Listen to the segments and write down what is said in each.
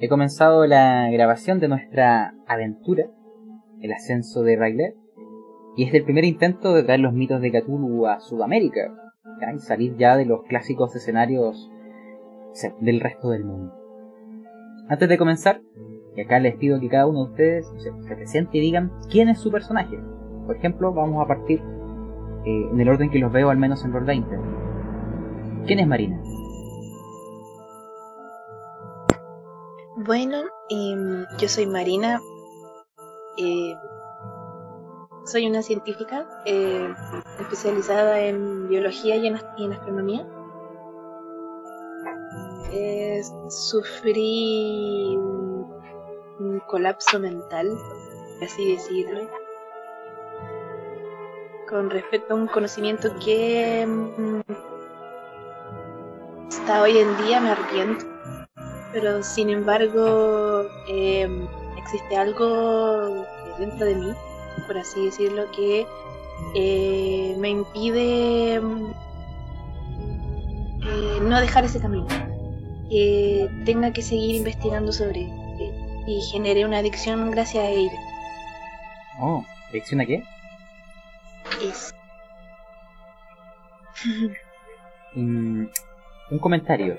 he comenzado la grabación de nuestra aventura, el ascenso de Rayleigh, y es el primer intento de traer los mitos de Cthulhu a Sudamérica y salir ya de los clásicos escenarios del resto del mundo. Antes de comenzar, y acá les pido que cada uno de ustedes se, presente y digan quién es su personaje. Por ejemplo, vamos a partir eh, en el orden que los veo al menos en Roll 20. ¿Quién es Marina? Bueno, em, yo soy Marina. Eh, soy una científica eh, especializada en biología y en, astronomía. sufrí un, colapso mental, así decirlo, con respecto a un conocimiento que mm, hasta hoy en día me arrepiento pero sin embargo em, existe algo dentro de mí, por así decirlo, que eh, me impide em, eh, no dejar ese camino, que tenga que seguir investigando sobre él y generé una adicción gracias a ello. Oh, ¿adicción a qué? Es. Mm, un comentario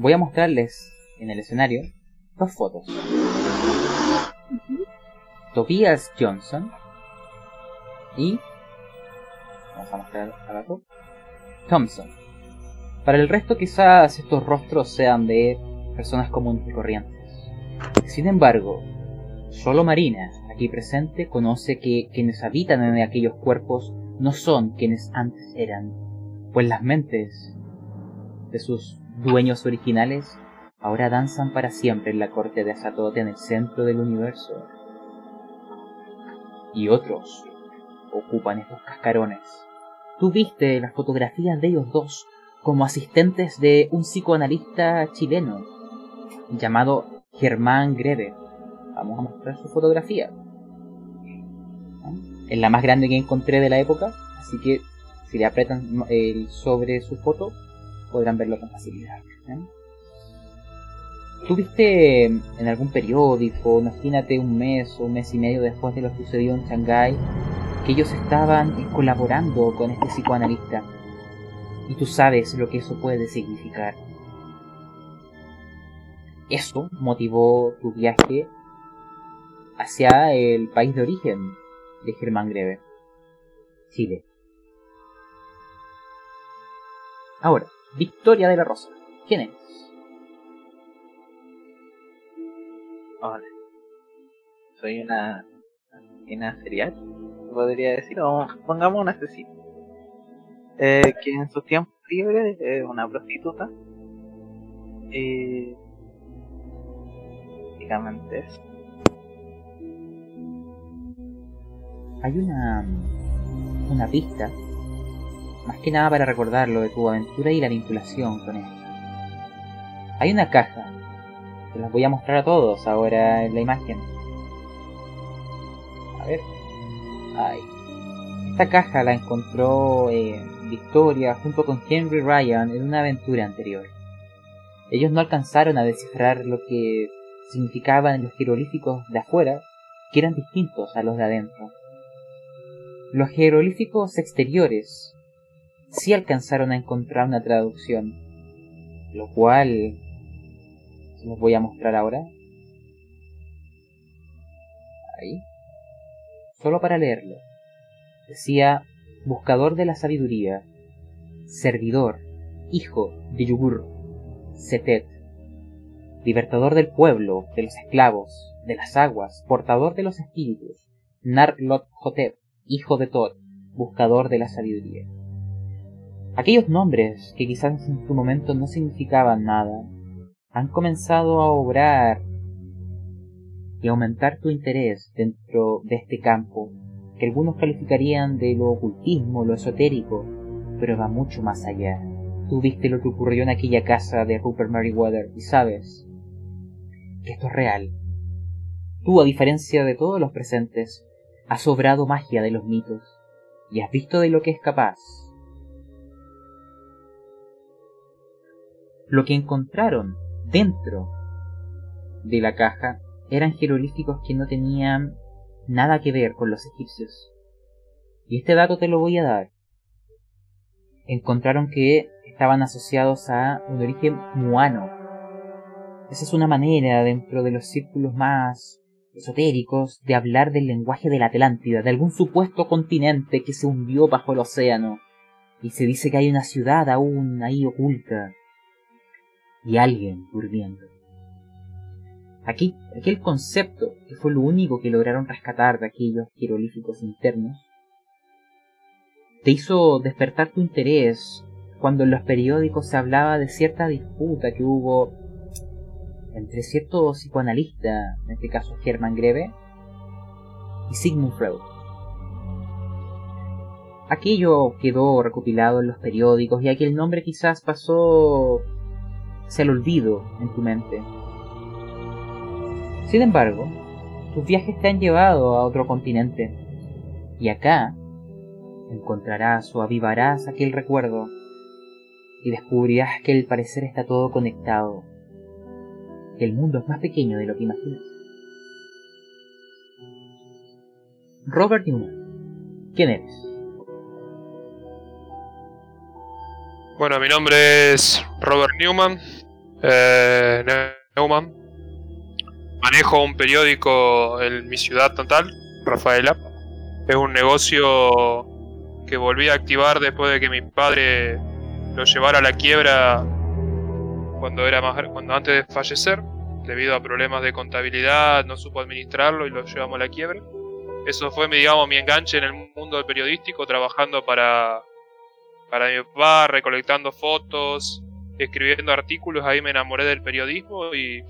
voy a mostrarles en el escenario dos fotos. Tobias Johnson y vamos a mostrar abajo Thompson. Para el resto quizás estos rostros sean de personas comunes y corrientes. Sin embargo, solo Marina, aquí presente, conoce que quienes habitan en aquellos cuerpos no son quienes antes eran, pues las mentes de sus dueños originales, ahora danzan para siempre en la corte de Azatoth en el centro del universo. Y otros ocupan estos cascarones. Tú viste las fotografías de ellos dos como asistentes de un psicoanalista chileno llamado Germán Greve. Vamos a mostrar su fotografía. Es la más grande que encontré de la época, así que si le apretan el sobre su foto, podrán verlo con facilidad. ¿eh? ¿Tuviste en algún periódico, imagínate un mes o un mes y medio después de lo sucedido en Shanghái, que ellos estaban colaborando con este psicoanalista? Y tú sabes lo que eso puede significar. Eso motivó tu viaje hacia el país de origen de Germán Greve, Chile. Ahora, Victoria de la Rosa. ¿Quién es? Hola. Soy una asesina serial, podría decir, o pongamos un asesino. Eh, que en sus tiempos libres es una prostituta. Y. Básicamente eso. Hay una. una pista más que nada para recordarlo de tu aventura y la vinculación con él. Hay una caja, te las voy a mostrar a todos ahora en la imagen. A ver, ahí. Esta caja la encontró eh, Victoria junto con Henry Ryan en una aventura anterior. Ellos no alcanzaron a descifrar lo que significaban los jeroglíficos de afuera, que eran distintos a los de adentro. Los jeroglíficos exteriores sí alcanzaron a encontrar una traducción, lo cual se los voy a mostrar ahora. Ahí. Solo para leerlo. Decía, buscador de la sabiduría, servidor, hijo de Yugur, Setet, libertador del pueblo, de los esclavos, de las aguas, portador de los espíritus, Narlot Hotep, hijo de Tod, buscador de la sabiduría. Aquellos nombres que quizás en su momento no significaban nada, han comenzado a obrar y aumentar tu interés dentro de este campo, que algunos calificarían de lo ocultismo, lo esotérico, pero va mucho más allá. Tú viste lo que ocurrió en aquella casa de Rupert Meriwether y sabes que esto es real. Tú, a diferencia de todos los presentes, has obrado magia de los mitos y has visto de lo que es capaz Lo que encontraron dentro de la caja eran jeroglíficos que no tenían nada que ver con los egipcios. Y este dato te lo voy a dar. Encontraron que estaban asociados a un origen muano. Esa es una manera dentro de los círculos más esotéricos de hablar del lenguaje de la Atlántida, de algún supuesto continente que se hundió bajo el océano. Y se dice que hay una ciudad aún ahí oculta. Y alguien durmiendo. Aquí, aquel concepto, que fue lo único que lograron rescatar de aquellos jeroglíficos internos, te hizo despertar tu interés cuando en los periódicos se hablaba de cierta disputa que hubo entre cierto psicoanalista, en este caso Hermann Greve, y Sigmund Freud. Aquello quedó recopilado en los periódicos y aquel nombre quizás pasó hacia el olvido en tu mente. Sin embargo, tus viajes te han llevado a otro continente y acá encontrarás o avivarás aquel recuerdo y descubrirás que el parecer está todo conectado, que el mundo es más pequeño de lo que imaginas. Robert Newman, ¿quién eres? Bueno, mi nombre es Robert Newman. Eh, Newman. Manejo un periódico en mi ciudad natal, Rafaela. Es un negocio que volví a activar después de que mi padre lo llevara a la quiebra cuando era más cuando antes de fallecer debido a problemas de contabilidad no supo administrarlo y lo llevamos a la quiebra eso fue mi digamos mi enganche en el mundo periodístico trabajando para para mi papá recolectando fotos escribiendo artículos ahí me enamoré del periodismo y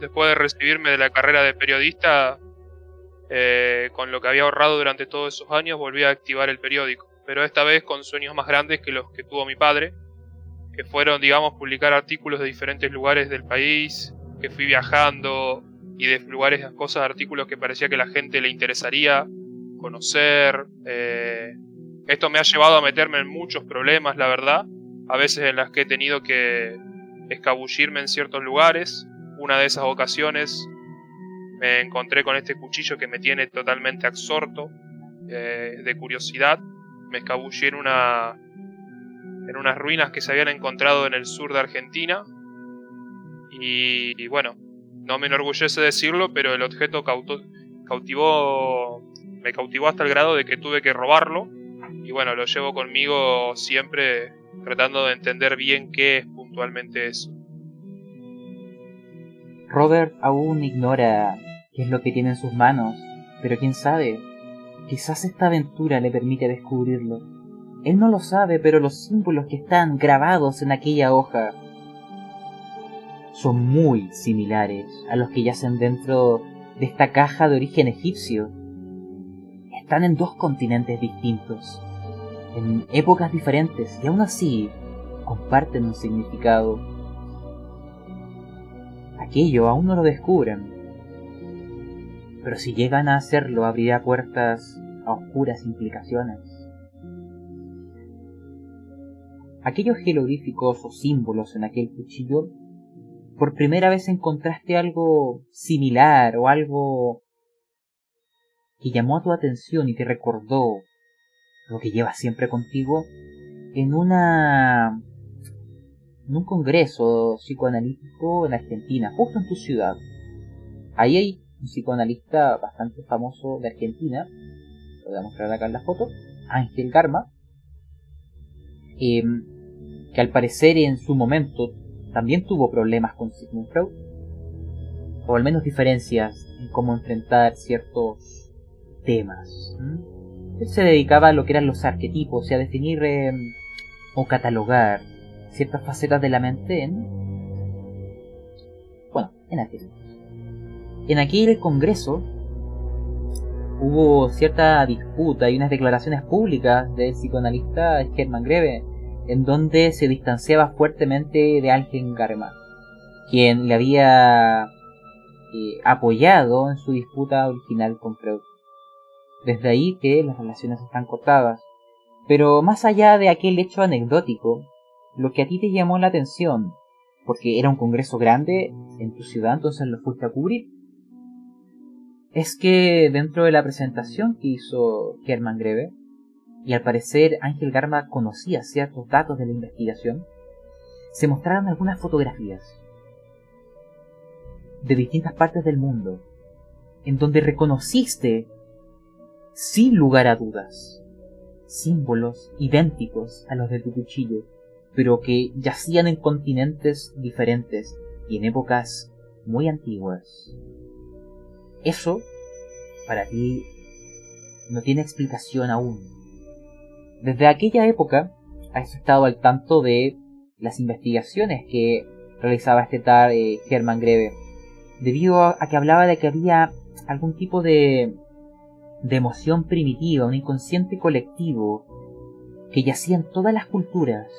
después de recibirme de la carrera de periodista eh, con lo que había ahorrado durante todos esos años volví a activar el periódico pero esta vez con sueños más grandes que los que tuvo mi padre, que fueron, digamos, publicar artículos de diferentes lugares del país, que fui viajando y de lugares, cosas, artículos que parecía que la gente le interesaría conocer. Eh, esto me ha llevado a meterme en muchos problemas, la verdad, a veces en las que he tenido que escabullirme en ciertos lugares. Una de esas ocasiones me encontré con este cuchillo que me tiene totalmente absorto eh, de curiosidad. Me escabullí en una en unas ruinas que se habían encontrado en el sur de Argentina. Y, bueno no me enorgullece decirlo pero el objeto cautivó me cautivó hasta el grado de que tuve que robarlo. Y bueno lo llevo conmigo siempre tratando de entender bien qué es puntualmente eso Robert aún ignora qué es lo que tiene en sus manos pero quién sabe Quizás esta aventura le permite descubrirlo. Él no lo sabe, pero los símbolos que están grabados en aquella hoja son muy similares a los que yacen dentro de esta caja de origen egipcio. Están en dos continentes distintos, en épocas diferentes, y aún así comparten un significado. Aquello aún no lo descubren, pero si llegan a hacerlo abrirá puertas a oscuras implicaciones. Aquellos jeroglíficos o símbolos en aquel cuchillo, por primera vez encontraste algo similar o algo que llamó a tu atención y te recordó lo que llevas siempre contigo en una en un congreso psicoanalítico en Argentina, justo en tu ciudad. Ahí hay un psicoanalista bastante famoso de Argentina, lo voy a mostrar acá en la foto, Ángel Garma, em, que al parecer en su momento también tuvo problemas con Sigmund Freud, o al menos diferencias en cómo enfrentar ciertos temas. Él se dedicaba a lo que eran los arquetipos y a definir em, o catalogar ciertas facetas de la mente en, bueno, en arquetipos. En aquel congreso hubo cierta disputa y unas declaraciones públicas del psicoanalista Hermann Greve, en donde se distanciaba fuertemente de Ángel Garma, quien le había eh, apoyado en su disputa original con Freud. Desde ahí que las relaciones están cortadas. Pero más allá de aquel hecho anecdótico, lo que a ti te llamó la atención porque era un congreso grande en tu ciudad, entonces lo fuiste a cubrir. Es que dentro de la presentación que hizo Germán Greve, y al parecer Ángel Garma conocía ciertos datos de la investigación, se mostraron algunas fotografías de distintas partes del mundo, en donde reconociste, sin lugar a dudas, símbolos idénticos a los de tu cuchillo, pero que yacían en continentes diferentes y en épocas muy antiguas. Eso, para ti, no tiene explicación aún. Desde aquella época has estado al tanto de las investigaciones que realizaba este tal eh, Germán Greve, debido a, que hablaba de que había algún tipo de, de emoción primitiva, un inconsciente colectivo que yacía en todas las culturas,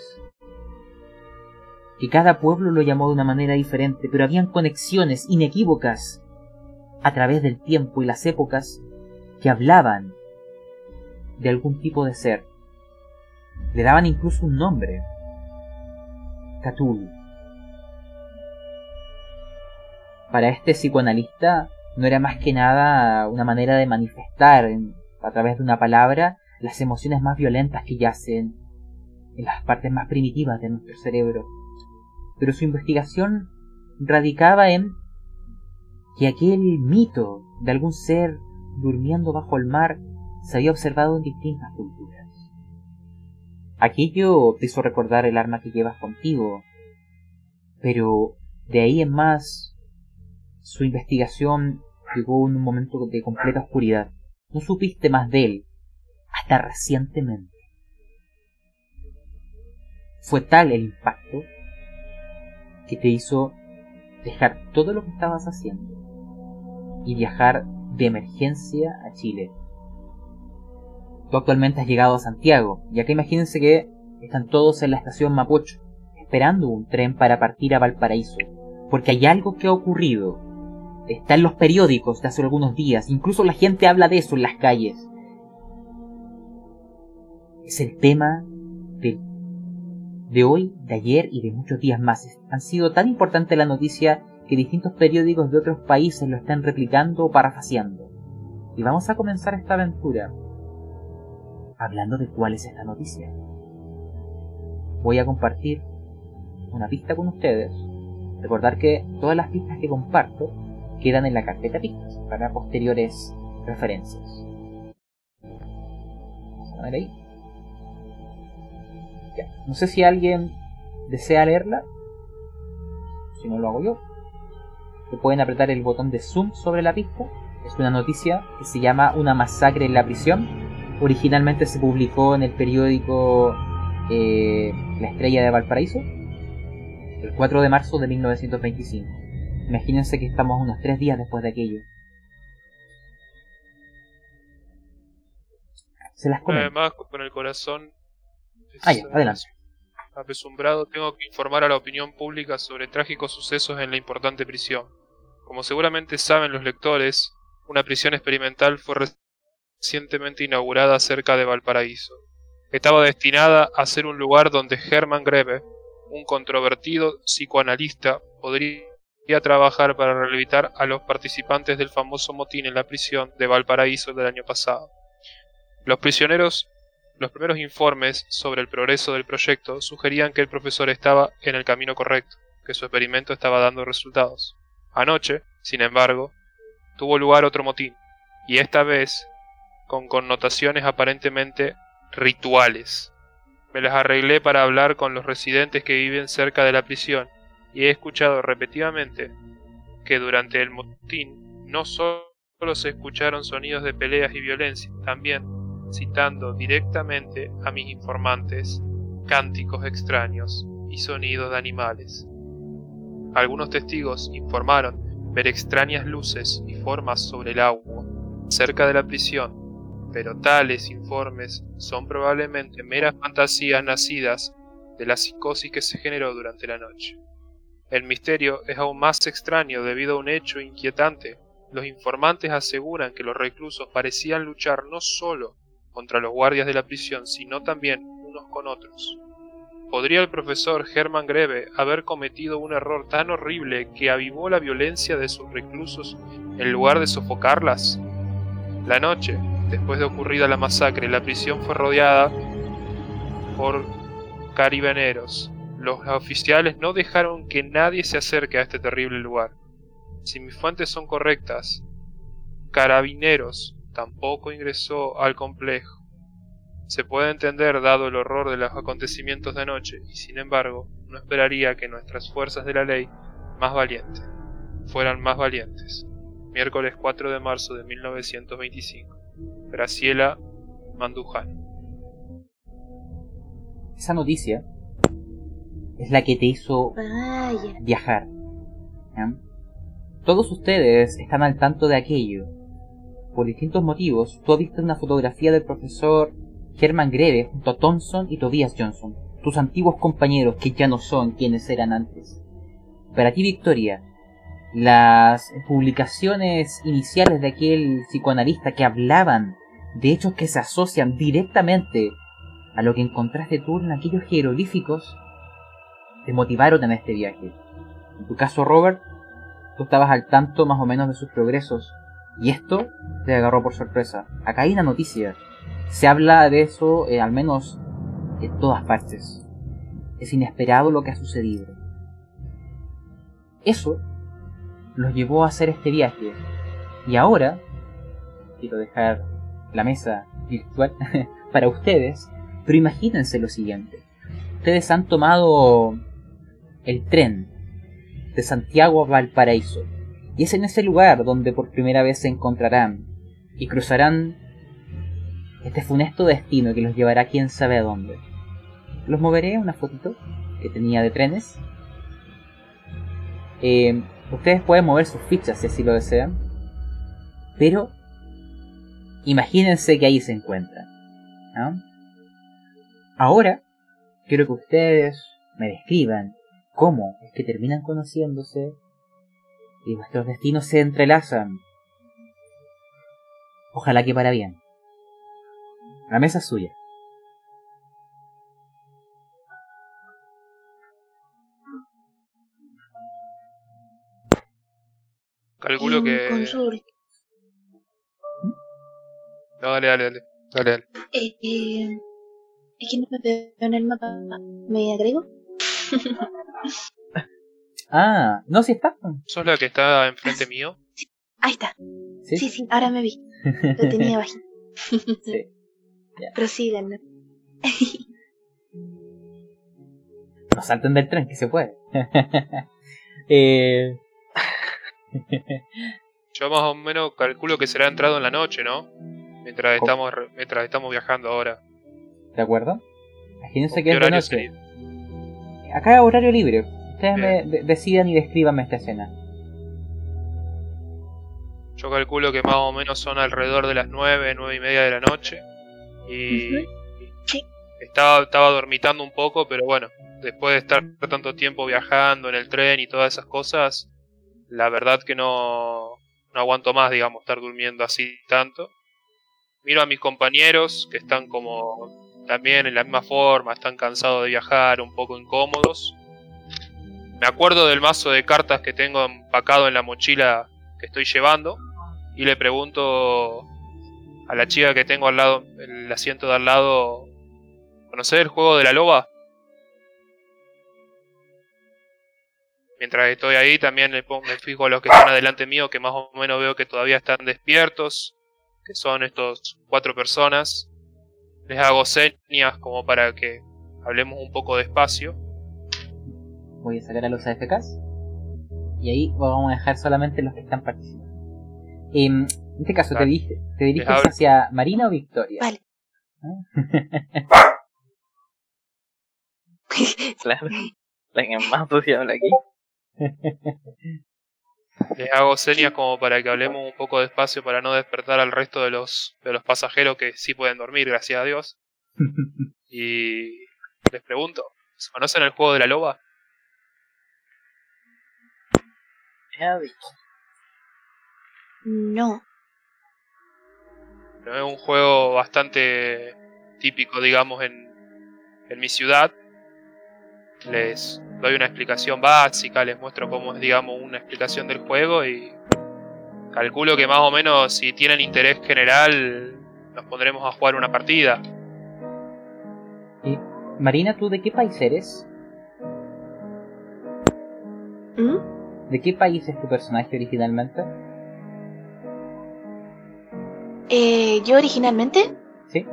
que cada pueblo lo llamó de una manera diferente, pero habían conexiones inequívocas a través del tiempo y las épocas que hablaban de algún tipo de ser. Le daban incluso un nombre. Cthulhu. Para este psicoanalista no era más que nada una manera de manifestar a través de una palabra las emociones más violentas que yacen en las partes más primitivas de nuestro cerebro. Pero su investigación radicaba en que aquel mito de algún ser durmiendo bajo el mar se había observado en distintas culturas. Aquello te hizo recordar el arma que llevas contigo, pero de ahí en más su investigación llegó en un momento de completa oscuridad. No supiste más de él hasta recientemente. Fue tal el impacto que te hizo dejar todo lo que estabas haciendo y viajar de emergencia a Chile. Tú actualmente has llegado a Santiago, ya que imagínense que están todos en la estación Mapocho, esperando un tren para partir a Valparaíso, porque hay algo que ha ocurrido. Está en los periódicos de hace algunos días, incluso la gente habla de eso en las calles. Es el tema de, de hoy, de ayer y de muchos días más. Han sido tan importante la noticia que distintos periódicos de otros países lo están replicando o parafaseando. Y vamos a comenzar esta aventura hablando de cuál es esta noticia. Voy a compartir una pista con ustedes. Recordar que todas las pistas que comparto quedan en la carpeta pistas para posteriores referencias. Vamos a ver ahí. No sé si alguien desea leerla. Si no lo hago yo. Pueden apretar el botón de zoom sobre la pista. Es una noticia que se llama Una masacre en la prisión originalmente se publicó en el periódico eh, La Estrella de Valparaíso el 4 de marzo de 1925. Imagínense que estamos unos tres días después de aquello. Se las come. Además, con el corazón ah, ya, adelante. apesumbrado, tengo que informar a la opinión pública sobre trágicos sucesos en la importante prisión. Como seguramente saben los lectores, una prisión experimental fue recientemente inaugurada cerca de Valparaíso. Estaba destinada a ser un lugar donde Hermann Greve, un controvertido psicoanalista, podría trabajar para rehabilitar a los participantes del famoso motín en la prisión de Valparaíso del año pasado. Los prisioneros, los primeros informes sobre el progreso del proyecto sugerían que el profesor estaba en el camino correcto, que su experimento estaba dando resultados. Anoche, sin embargo, tuvo lugar otro motín, y esta vez con connotaciones aparentemente rituales. Me las arreglé para hablar con los residentes que viven cerca de la prisión y he escuchado repetidamente que durante el motín no solo se escucharon sonidos de peleas y violencia, también, citando directamente a mis informantes, cánticos extraños y sonidos de animales. Algunos testigos informaron ver extrañas luces y formas sobre el agua cerca de la prisión pero tales informes son probablemente meras fantasías nacidas de la psicosis que se generó durante la noche. El misterio es aún más extraño debido a un hecho inquietante. Los informantes aseguran que los reclusos parecían luchar no solo contra los guardias de la prisión, sino también unos con otros. ¿Podría el profesor Hermann Greve haber cometido un error tan horrible que avivó la violencia de sus reclusos en lugar de sofocarlas? La noche, después de ocurrida la masacre, la prisión fue rodeada por caribeneros. Los oficiales no dejaron que nadie se acerque a este terrible lugar. Si mis fuentes son correctas, Carabineros tampoco ingresó al complejo. Se puede entender dado el horror de los acontecimientos de anoche, y sin embargo, no esperaría que nuestras fuerzas de la ley, más valientes, fueran más valientes. Miércoles 4 de marzo de 1925. Graciela Mandujano. Esa noticia es la que te hizo Vaya. viajar. Todos ustedes están al tanto de aquello. Por distintos motivos, tú has visto una fotografía del profesor Herman Greve junto a Thompson y Tobias Johnson, tus antiguos compañeros que ya no son quienes eran antes. Para ti, Victoria, las publicaciones iniciales de aquel psicoanalista que hablaban de hechos que se asocian directamente a lo que encontraste tú en aquellos jeroglíficos, te motivaron en este viaje. En tu caso, Robert, tú estabas al tanto más o menos de sus progresos, y esto te agarró por sorpresa. Acá hay una noticia. Se habla de eso, eh, al menos en todas partes. Es inesperado lo que ha sucedido. Eso los llevó a hacer este viaje. Y ahora, quiero dejar la mesa virtual para ustedes, pero imagínense lo siguiente. Ustedes han tomado el tren de Santiago a Valparaíso. Y es en ese lugar donde por primera vez se encontrarán y cruzarán este funesto destino que los llevará quién sabe a dónde. Los moveré una fotito que tenía de trenes. Eh, ustedes pueden mover sus fichas si así lo desean. Pero imagínense que ahí se encuentran. ¿no? Ahora quiero que ustedes me describan cómo es que terminan conociéndose y vuestros destinos se entrelazan. Ojalá que para bien. La mesa es suya. Calculo Em, que... consulta. No, dale, dale, dale. Dale, dale. Eh, eh, es que no me veo en el mapa. ¿Me agrego? Ah, no, si está. ¿Sos la que está enfrente mío? Ahí está. Sí, Sí, sí, ahora me vi. Lo tenía bajito. sí. Prosigan. ¿no? Salten del tren, que se puede. eh, Yo más o menos calculo que será entrado en la noche, ¿no? Mientras estamos, mientras estamos viajando ahora. ¿De acuerdo? Imagínense que ¿Qué es de horario noche. sería? Acá es horario libre. Ustedes me de- decidan y descríbanme esta escena. Yo calculo que más o menos son alrededor de las 9, 9 y media de la noche. Y estaba, estaba dormitando un poco, pero bueno, después de estar tanto tiempo viajando en el tren y todas esas cosas, la verdad que no, no aguanto más, digamos, estar durmiendo así tanto. Miro a mis compañeros que están como también en la misma forma, están cansados de viajar, un poco incómodos. Me acuerdo del mazo de cartas que tengo empacado en la mochila que estoy llevando y le pregunto a la chica que tengo al lado, el asiento de al lado, ¿conocer el juego de la loba? Mientras estoy ahí también me fijo a los que están adelante mío, que más o menos veo que todavía están despiertos, que son estos cuatro personas. Les hago señas como para que hablemos un poco despacio. Voy a sacar a los AFKs. Y ahí vamos a dejar solamente los que están participando. Em, en este caso, ¿te, Dale. dirige- ¿te diriges hacia Marina o Victoria? Vale. Claro. La que más sucia habla aquí. Les hago señas como para que hablemos un poco despacio para no despertar al resto de los, de los pasajeros que sí pueden dormir, gracias a Dios. Y les pregunto, ¿conocen el juego de la loba? No. No es un juego bastante típico, digamos, en, en mi ciudad. Les doy una explicación básica, les muestro cómo es, digamos, una explicación del juego y calculo que más o menos si tienen interés general nos pondremos a jugar una partida. Y, Marina, ¿tú de qué país eres? ¿Mm? ¿De qué país es tu personaje originalmente? Eh, yo originalmente, ¿Sí?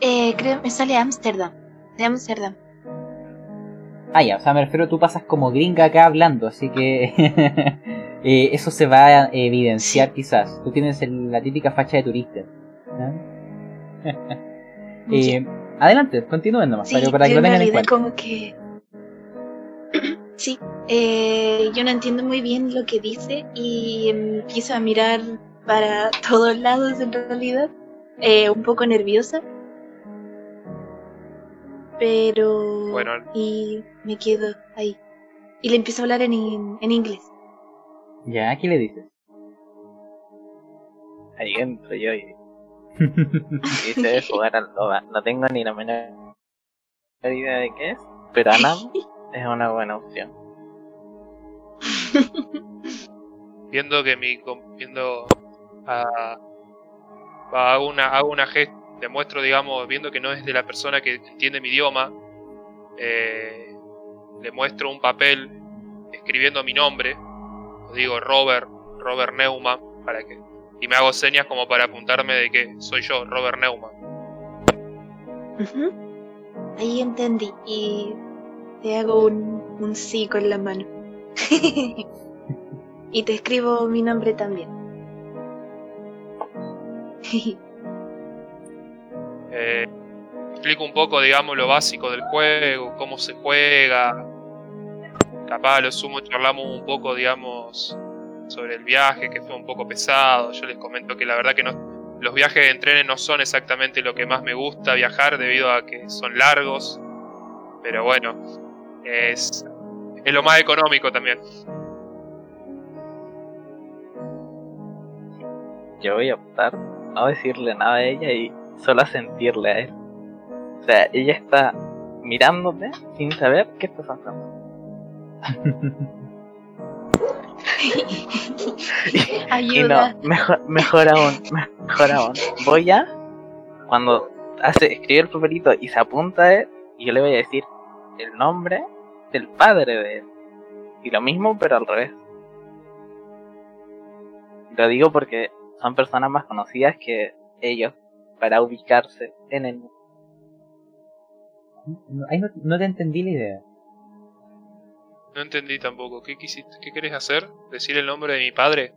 eh, creo me sale Ámsterdam. De Ámsterdam. Ah, ya, o sea, me refiero, tú pasas como gringa acá hablando, así que eh, eso se va a evidenciar quizás. Tú tienes el- la típica facha de turista. ¿no? Eh, adelante, continúen nomás, Sí, para, que lo en tengan en cuenta. como que... sí, eh, yo no entiendo muy bien lo que dice y empiezo a mirar para todos lados en realidad, eh, un poco nerviosa. Pero... Bueno. Y me quedo ahí. Y le empiezo a hablar en, in- en inglés. Ya, ¿qué le dices? Ahí entro yo y dice jugar al Loba. No tengo ni la menor idea de qué es, pero Anam es una buena opción. Viendo que mi. Viendo. a- hago una, hago una gest, demuestro, digamos, viendo que no es de la persona que entiende mi idioma, eh, le muestro un papel escribiendo mi nombre, digo Robert, Robert Neumann, para que, y me hago señas como para apuntarme de que soy yo, Robert Neumann. Ahí entendí y te hago un, un sí con la mano. y te escribo mi nombre también. Eh, explico un poco, digamos, lo básico del juego, cómo se juega. Capaz lo sumo charlamos un poco, digamos, sobre el viaje, que fue un poco pesado. Yo les comento que la verdad que los viajes en trenes no son exactamente lo que más me gusta viajar debido a que son largos. Pero bueno, es, es lo más económico también. Yo voy a optar no decirle nada a ella y solo a sentirle a él. O sea, ella está mirándote sin saber qué estás haciendo. Y no, Ayuda. mejor, mejor aún, mejor aún. Voy a, cuando hace, escribe el papelito y se apunta a él, y yo le voy a decir el nombre del padre de él. Y lo mismo, pero al revés. Lo digo porque son personas más conocidas que ellos para ubicarse en el mundo. No, ahí no, no te entendí la idea. No entendí tampoco. ¿Qué, quisiste, ¿Qué querés hacer? ¿Decir el nombre de mi padre?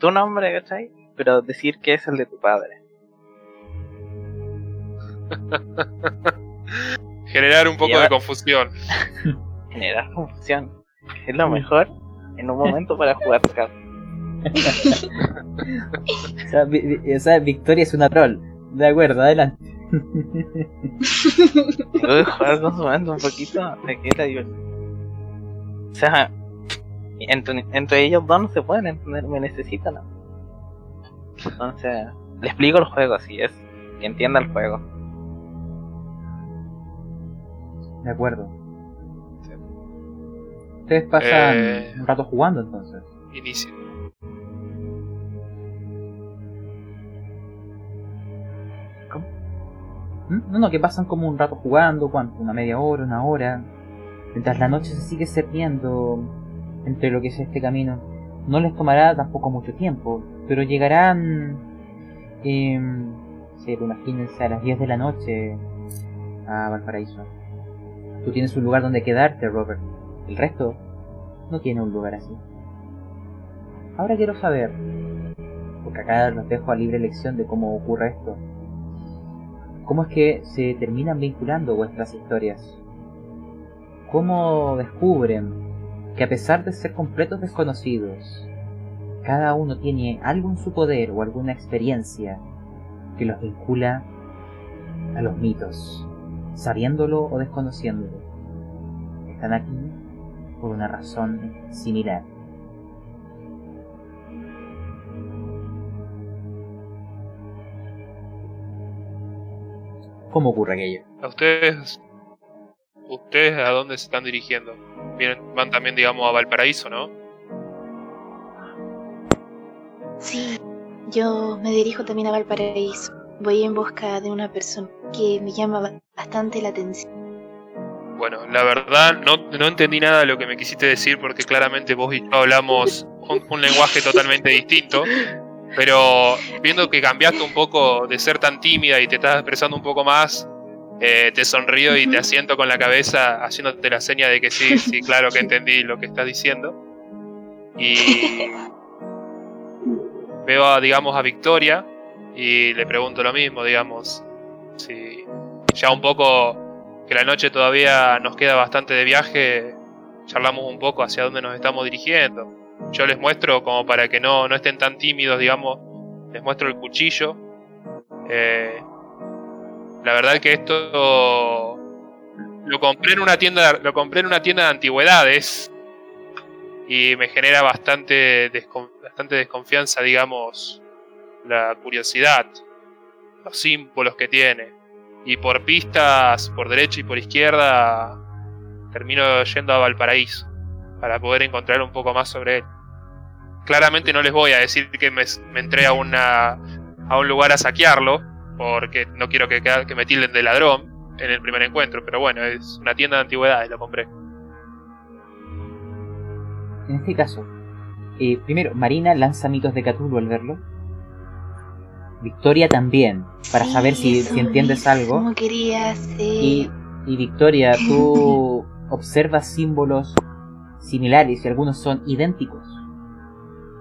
Tu nombre, ¿cachai? Pero decir que es el de tu padre. Generar un poco de confusión. Generar confusión. Es lo mejor en un momento para jugar cartas. O sea, vi- vi- o sea, Victoria es una troll. De acuerdo, adelante. Tengo que jugar con su un poquito de que es la diversión. O sea, entre, entre ellos dos no se pueden entender, me necesitan. Entonces, le explico el juego así es, que entienda el juego. De acuerdo. Ustedes pasan Eh. un rato jugando entonces. Inicia. No, no, que pasan como un rato jugando, ¿cuánto? Una media hora, una hora. Mientras la noche se sigue cerniendo entre lo que es este camino. No les tomará tampoco mucho tiempo, pero llegarán, eh, sí, imagínense, a las 10 de la noche a Valparaíso. Tú tienes un lugar donde quedarte, Robert. El resto no tiene un lugar así. Ahora quiero saber, porque acá los dejo a libre elección de cómo ocurre esto. ¿Cómo es que se terminan vinculando vuestras historias? ¿Cómo descubren que a pesar de ser completos desconocidos, cada uno tiene algo en su poder o alguna experiencia que los vincula a los mitos, sabiéndolo o desconociéndolo? Están aquí por una razón similar. ¿Cómo ocurre aquello? ¿A ustedes? ¿Ustedes a dónde se están dirigiendo? Vienen, van también, digamos, a Valparaíso, ¿no? Sí, yo me dirijo también a Valparaíso. Voy en busca de una persona que me llama bastante la atención. Bueno, la verdad no, no entendí nada de lo que me quisiste decir porque claramente vos y yo hablamos un, un lenguaje totalmente distinto. Pero viendo que cambiaste un poco de ser tan tímida y te estás expresando un poco más, eh, te sonrío y te asiento con la cabeza haciéndote la seña de que sí, sí, claro que entendí lo que estás diciendo. Y veo, a, digamos, a Victoria y le pregunto lo mismo, digamos, si ya un poco que la noche todavía nos queda bastante de viaje, charlamos un poco hacia dónde nos estamos dirigiendo. Yo les muestro como para que no, no estén tan tímidos, digamos, les muestro el cuchillo. Eh, la verdad que esto lo compré en una tienda, lo compré en una tienda de antigüedades y me genera bastante, bastante desconfianza, digamos, la curiosidad, los símbolos que tiene. Y por pistas, por derecha y por izquierda, termino yendo a Valparaíso para poder encontrar un poco más sobre él. Claramente no les voy a decir que me, me entré a, una, a un lugar a saquearlo, porque no quiero que, que me tilden de ladrón en el primer encuentro, pero bueno, es una tienda de antigüedades, lo compré. En este caso, eh, primero, Marina lanza mitos de Cthulhu al verlo. Victoria también, para Sí, saber si, si entiendes algo. mismo quería hacer. Y, y Victoria, tú observas símbolos similares y algunos son idénticos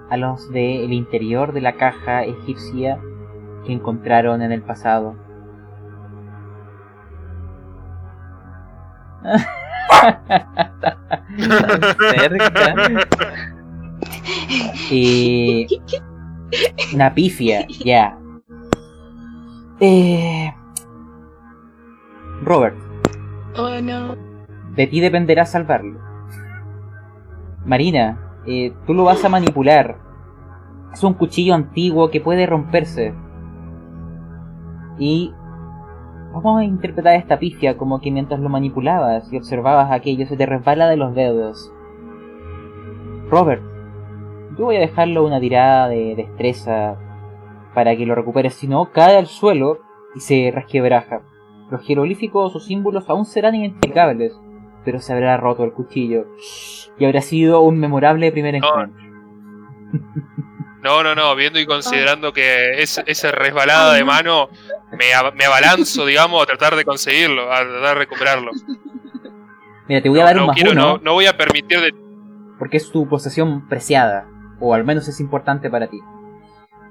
a los del interior de la caja egipcia que encontraron en el pasado. Cerca. Y. Una pifia, ya. Eh. Robert, Oh no. de ti dependerá salvarlo. Marina, eh, tú lo vas a manipular. Es un cuchillo antiguo que puede romperse. Y vamos a interpretar esta pifia como que mientras lo manipulabas y observabas aquello se te resbala de los dedos. Robert, yo voy a dejarlo una tirada de destreza para que lo recuperes, si no cae al suelo y se resquebraja. Los jeroglíficos o símbolos aún serán identificables, pero se habrá roto el cuchillo y habrá sido un memorable primer encuentro. No, no, no, viendo y considerando que es, esa resbalada de mano, me, me abalanzo, digamos, a tratar de conseguirlo, a tratar de recuperarlo. Mira, te voy a dar no, un no más quiero, uno no, no voy a permitir de... porque es tu posesión preciada, o al menos es importante para ti.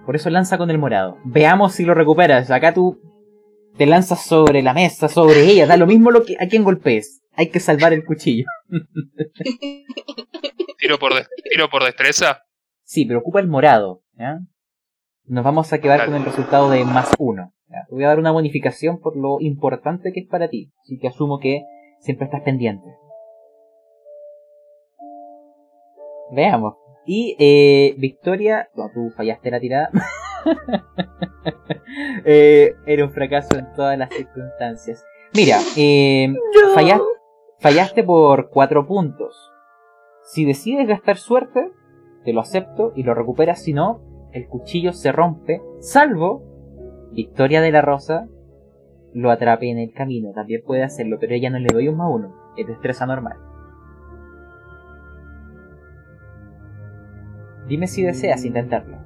Por eso lanza con el morado. Veamos si lo recuperas. Acá tú te lanzas sobre la mesa, sobre ella, da lo mismo lo que a quien golpees. Hay que salvar el cuchillo. Tiro por, des- tiro por destreza. Sí, pero ocupa el morado. ¿ya? Nos vamos a quedar con el resultado de más uno. ¿ya? Te voy a dar una bonificación por lo importante que es para ti. Así que asumo que siempre estás pendiente. Veamos. Y eh, Victoria, no, tú fallaste la tirada. Eh, era un fracaso en todas las circunstancias. Mira, eh, falla- fallaste por cuatro puntos. Si decides gastar suerte, te lo acepto y lo recuperas. Si no, el cuchillo se rompe, salvo Victoria de la Rosa lo atrape en el camino. También puede hacerlo, pero ella no le doy un más uno. Es destreza normal. Dime si deseas intentarlo.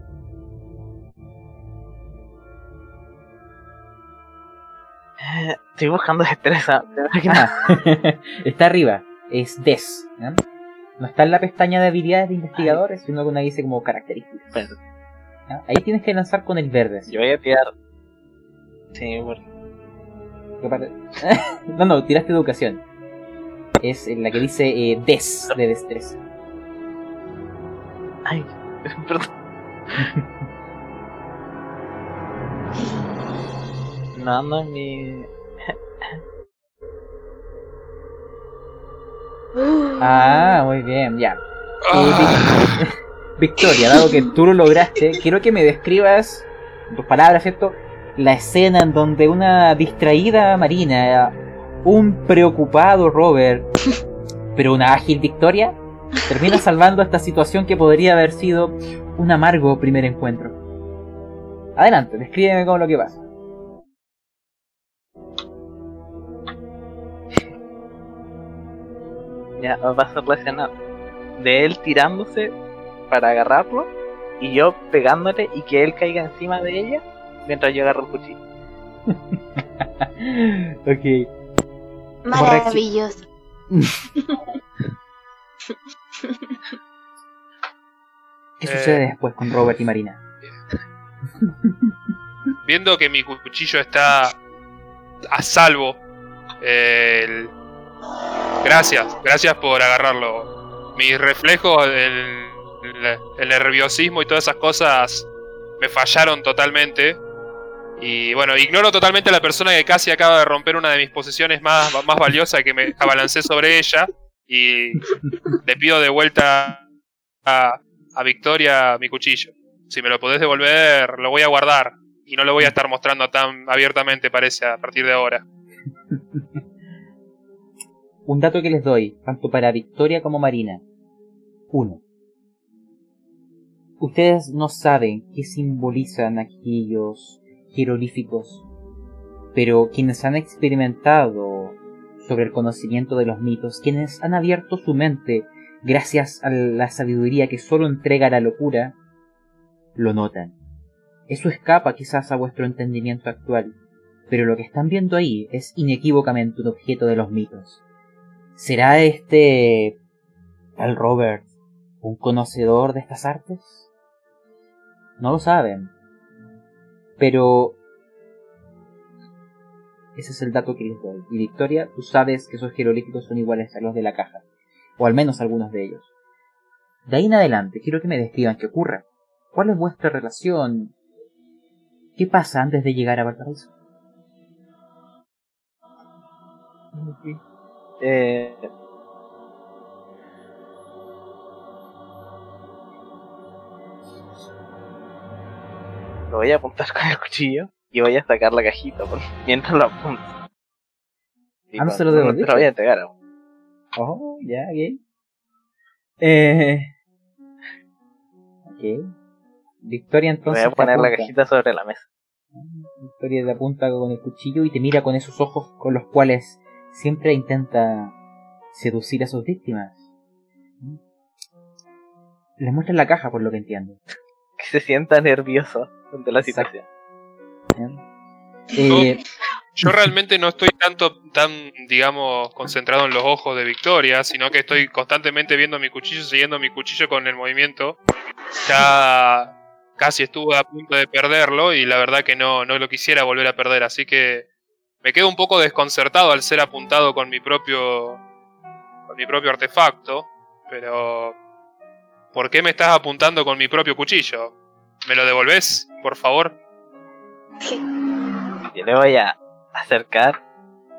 Estoy buscando destreza. está arriba. Es Des. No está en la pestaña de habilidades de investigadores, sino que una dice como características. Bueno. Ahí tienes que lanzar con el verde. yo voy a tirar. Sí, pare- no, no, tiraste educación. Es la que dice eh, Des de destreza. Ay, perdón. No, no es mi. Ah, muy bien, ya. Ah, Victoria, dado que tú lo lograste, quiero que me describas, en tus palabras, ¿cierto? la escena en donde una distraída Marina, un preocupado Robert, pero una ágil Victoria, termina salvando esta situación que podría haber sido un amargo primer encuentro. Adelante, descríbeme con lo que pasa. Ya va a ser la escena de él tirándose para agarrarlo y yo pegándole y que él caiga encima de ella mientras yo agarro el cuchillo. ok. Maravilloso. ¿Qué Eh. sucede después con Robert y Marina? Viendo que mi cuchillo está a salvo. eh, el- Gracias, gracias por agarrarlo. Mis reflejos, el, nerviosismo y todas esas cosas me fallaron totalmente. Y bueno, ignoro totalmente a la persona que casi acaba de romper una de mis posesiones más, más valiosas que me abalancé sobre ella. Y le pido de vuelta a, a Victoria mi cuchillo. Si me lo podés devolver, lo voy a guardar. Y no lo voy a estar mostrando tan abiertamente, parece, a partir de ahora. Un dato que les doy, tanto para Victoria como Marina. Uno. Ustedes no saben qué simbolizan aquellos jeroglíficos, pero quienes han experimentado sobre el conocimiento de los mitos, quienes han abierto su mente gracias a la sabiduría que solo entrega la locura, lo notan. Eso escapa quizás a vuestro entendimiento actual, pero lo que están viendo ahí es inequívocamente un objeto de los mitos. ¿Será este tal Robert un conocedor de estas artes? No lo saben. Pero ese es el dato que les doy. Y Victoria, tú sabes que esos jeroglíficos son iguales a los de la caja. O al menos algunos de ellos. De ahí en adelante, quiero que me describan qué ocurre. ¿Cuál es vuestra relación? ¿Qué pasa antes de llegar a Valparaíso? Eh, lo voy a apuntar con el cuchillo y voy a sacar la cajita por- mientras lo apunto. Ah, ¿no se lo devolviste? te lo voy a entregar aún. Oh, ya, ok. Eh... Ok. Victoria entonces... voy a poner la cajita sobre la mesa. Victoria te apunta con el cuchillo y te mira con esos ojos con los cuales siempre intenta seducir a sus víctimas. Les muestra la caja, por lo que entiendo. Que se sienta nervioso ante la Exacto. situación. Eh, Yo realmente no estoy tanto tan, digamos, concentrado en los ojos de Victoria, sino que estoy constantemente viendo mi cuchillo, siguiendo mi cuchillo con el movimiento. Ya casi estuve a punto de perderlo y la verdad que no, no lo quisiera volver a perder, así que me quedo un poco desconcertado al ser apuntado con mi propio con mi propio artefacto, pero ¿por qué me estás apuntando con mi propio cuchillo? ¿Me lo devolvés, por favor? Yo le voy a acercar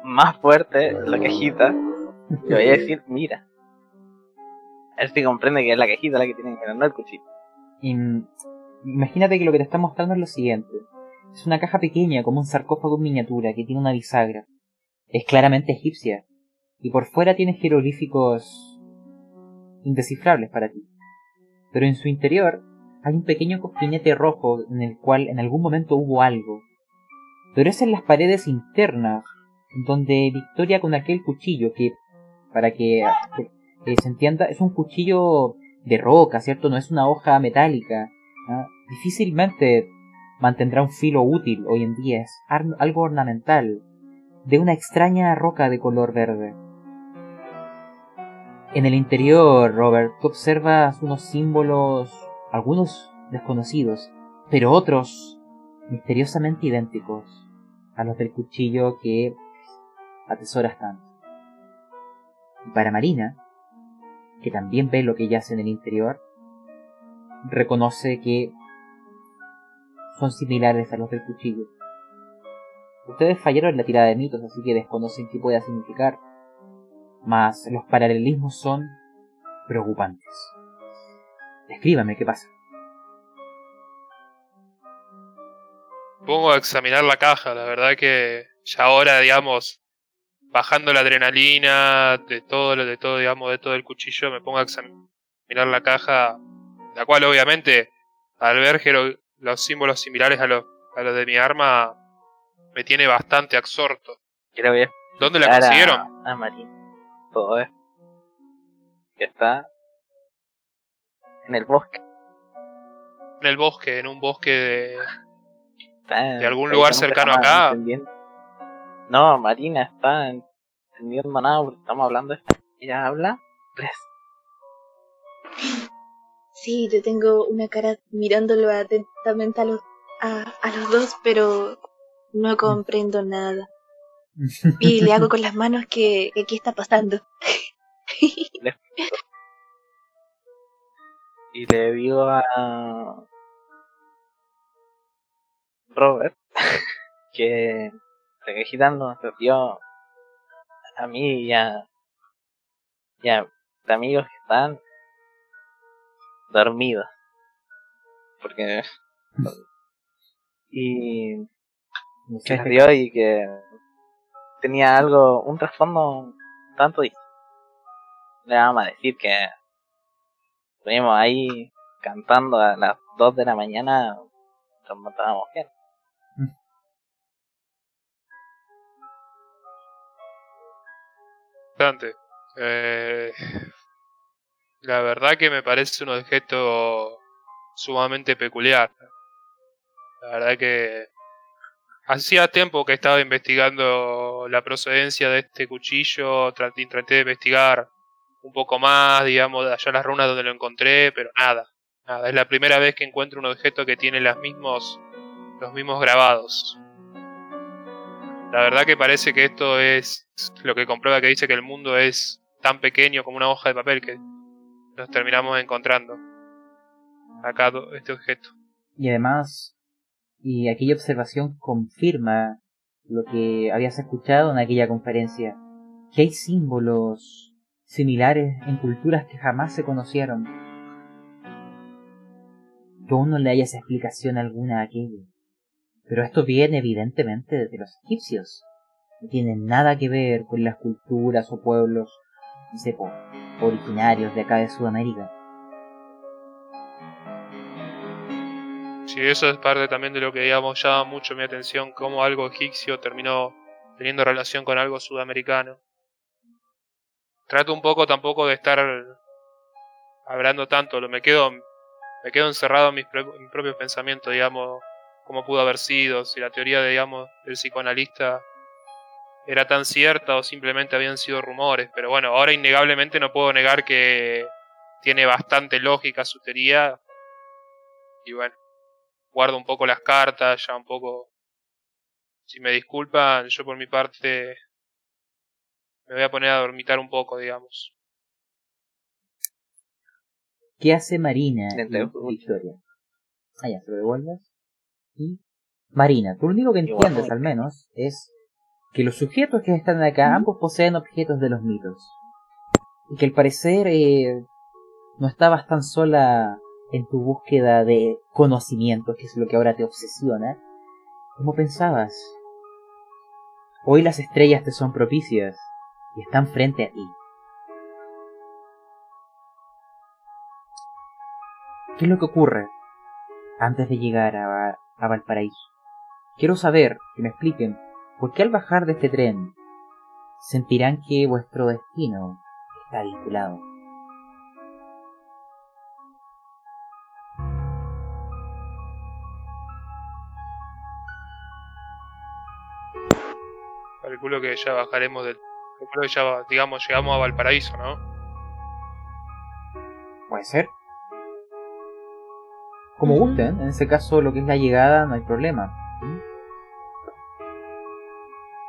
más fuerte la cajita. Le voy a decir, mira. A ver si comprende que es la cajita la que tiene que no el cuchillo. im- imagínate que lo que te está mostrando es lo siguiente. Es una caja pequeña, como un sarcófago en miniatura, que tiene una bisagra. Es claramente egipcia. Y por fuera tiene jeroglíficos indescifrables para ti. Pero en su interior hay un pequeño cosquinete rojo en el cual en algún momento hubo algo. Pero es en las paredes internas donde Victoria con aquel cuchillo que, para que se entienda, es un cuchillo de roca, ¿cierto? No es una hoja metálica. ¿ah? Difícilmente mantendrá un filo útil hoy en día. Es algo ornamental, de una extraña roca de color verde. En el interior, Robert, tú observas unos símbolos, algunos desconocidos, pero otros misteriosamente idénticos a los del cuchillo que atesoras tanto. Y para Marina, que también ve lo que yace en el interior, reconoce que son similares a los del cuchillo. Ustedes fallaron en la tirada de mitos, así que desconocen qué pueda significar. Mas los paralelismos son preocupantes. Escríbame qué pasa. pongo a examinar la caja. La verdad que ya ahora, digamos, bajando la adrenalina de todo, lo de todo, digamos, de todo el cuchillo, me pongo a examinar la caja, la cual obviamente al ver los símbolos similares a los, a los de mi arma, me tiene bastante absorto. ¿Dónde la consiguieron? A, Marín. Todo es. Que está en el bosque. En el bosque, en un bosque de, de algún lugar cercano acá. No, Marina está entendiendo nada porque estamos hablando de Ella habla tres. Sí, yo tengo una cara mirándolo atentamente a los, a, a los dos, pero no comprendo nada. Y le hago con las manos que, que aquí está pasando. y le digo a Robert que se agitando yo a mí y a, y a amigos que están dormidos porque y se dio y que tenía algo un trasfondo tanto y le vamos a decir que estuvimos ahí cantando a las 2 de la mañana nos matábamos bien. Eh, la verdad que me parece un objeto sumamente peculiar. La verdad que hacía tiempo que estaba investigando la procedencia de este cuchillo, traté, de investigar un poco más, digamos, allá las runas donde lo encontré, pero nada, nada. Es la primera vez que encuentro un objeto que tiene las mismos, los mismos grabados. La verdad que parece que esto es lo que comprueba que dice que el mundo es tan pequeño como una hoja de papel que nos terminamos encontrando acá este objeto. Y además, y aquella observación confirma lo que habías escuchado en aquella conferencia, que hay símbolos similares en culturas que jamás se conocieron. Que no le hayas explicación alguna a aquello. Pero esto viene evidentemente de los egipcios. No tiene nada que ver con las culturas o pueblos, originarios de acá de Sudamérica. Sí, eso es parte también de lo que, digamos, llama mucho mi atención, cómo algo egipcio terminó teniendo relación con algo sudamericano. Trato un poco tampoco de estar hablando tanto, me quedo, me quedo encerrado en mis, propios pensamientos, digamos, cómo pudo haber sido, si la teoría, digamos, del psicoanalista era tan cierta o simplemente habían sido rumores. Pero bueno, ahora innegablemente no puedo negar que tiene bastante lógica su teoría. Y bueno, guardo un poco las cartas, ya un poco... Si me disculpan, yo por mi parte me voy a poner a dormitar un poco, digamos. ¿Qué hace Marina en Victoria? Ah, ya, ¿se lo devuelves? y Marina. Tú lo único que entiendes, al menos, es que los sujetos que están acá ambos poseen objetos de los mitos. Y que al parecer eh, no estabas tan sola en tu búsqueda de conocimiento, que es lo que ahora te obsesiona, como pensabas. Hoy las estrellas te son propicias y están frente a ti. ¿Qué es lo que ocurre antes de llegar a, a Valparaíso. Quiero saber, que me expliquen, por qué al bajar de este tren sentirán que vuestro destino está vinculado. Calculo que ya bajaremos del... Calculo que ya, digamos, llegamos a Valparaíso, ¿no? Puede ser. Como gusten, en ese caso lo que es la llegada no hay problema.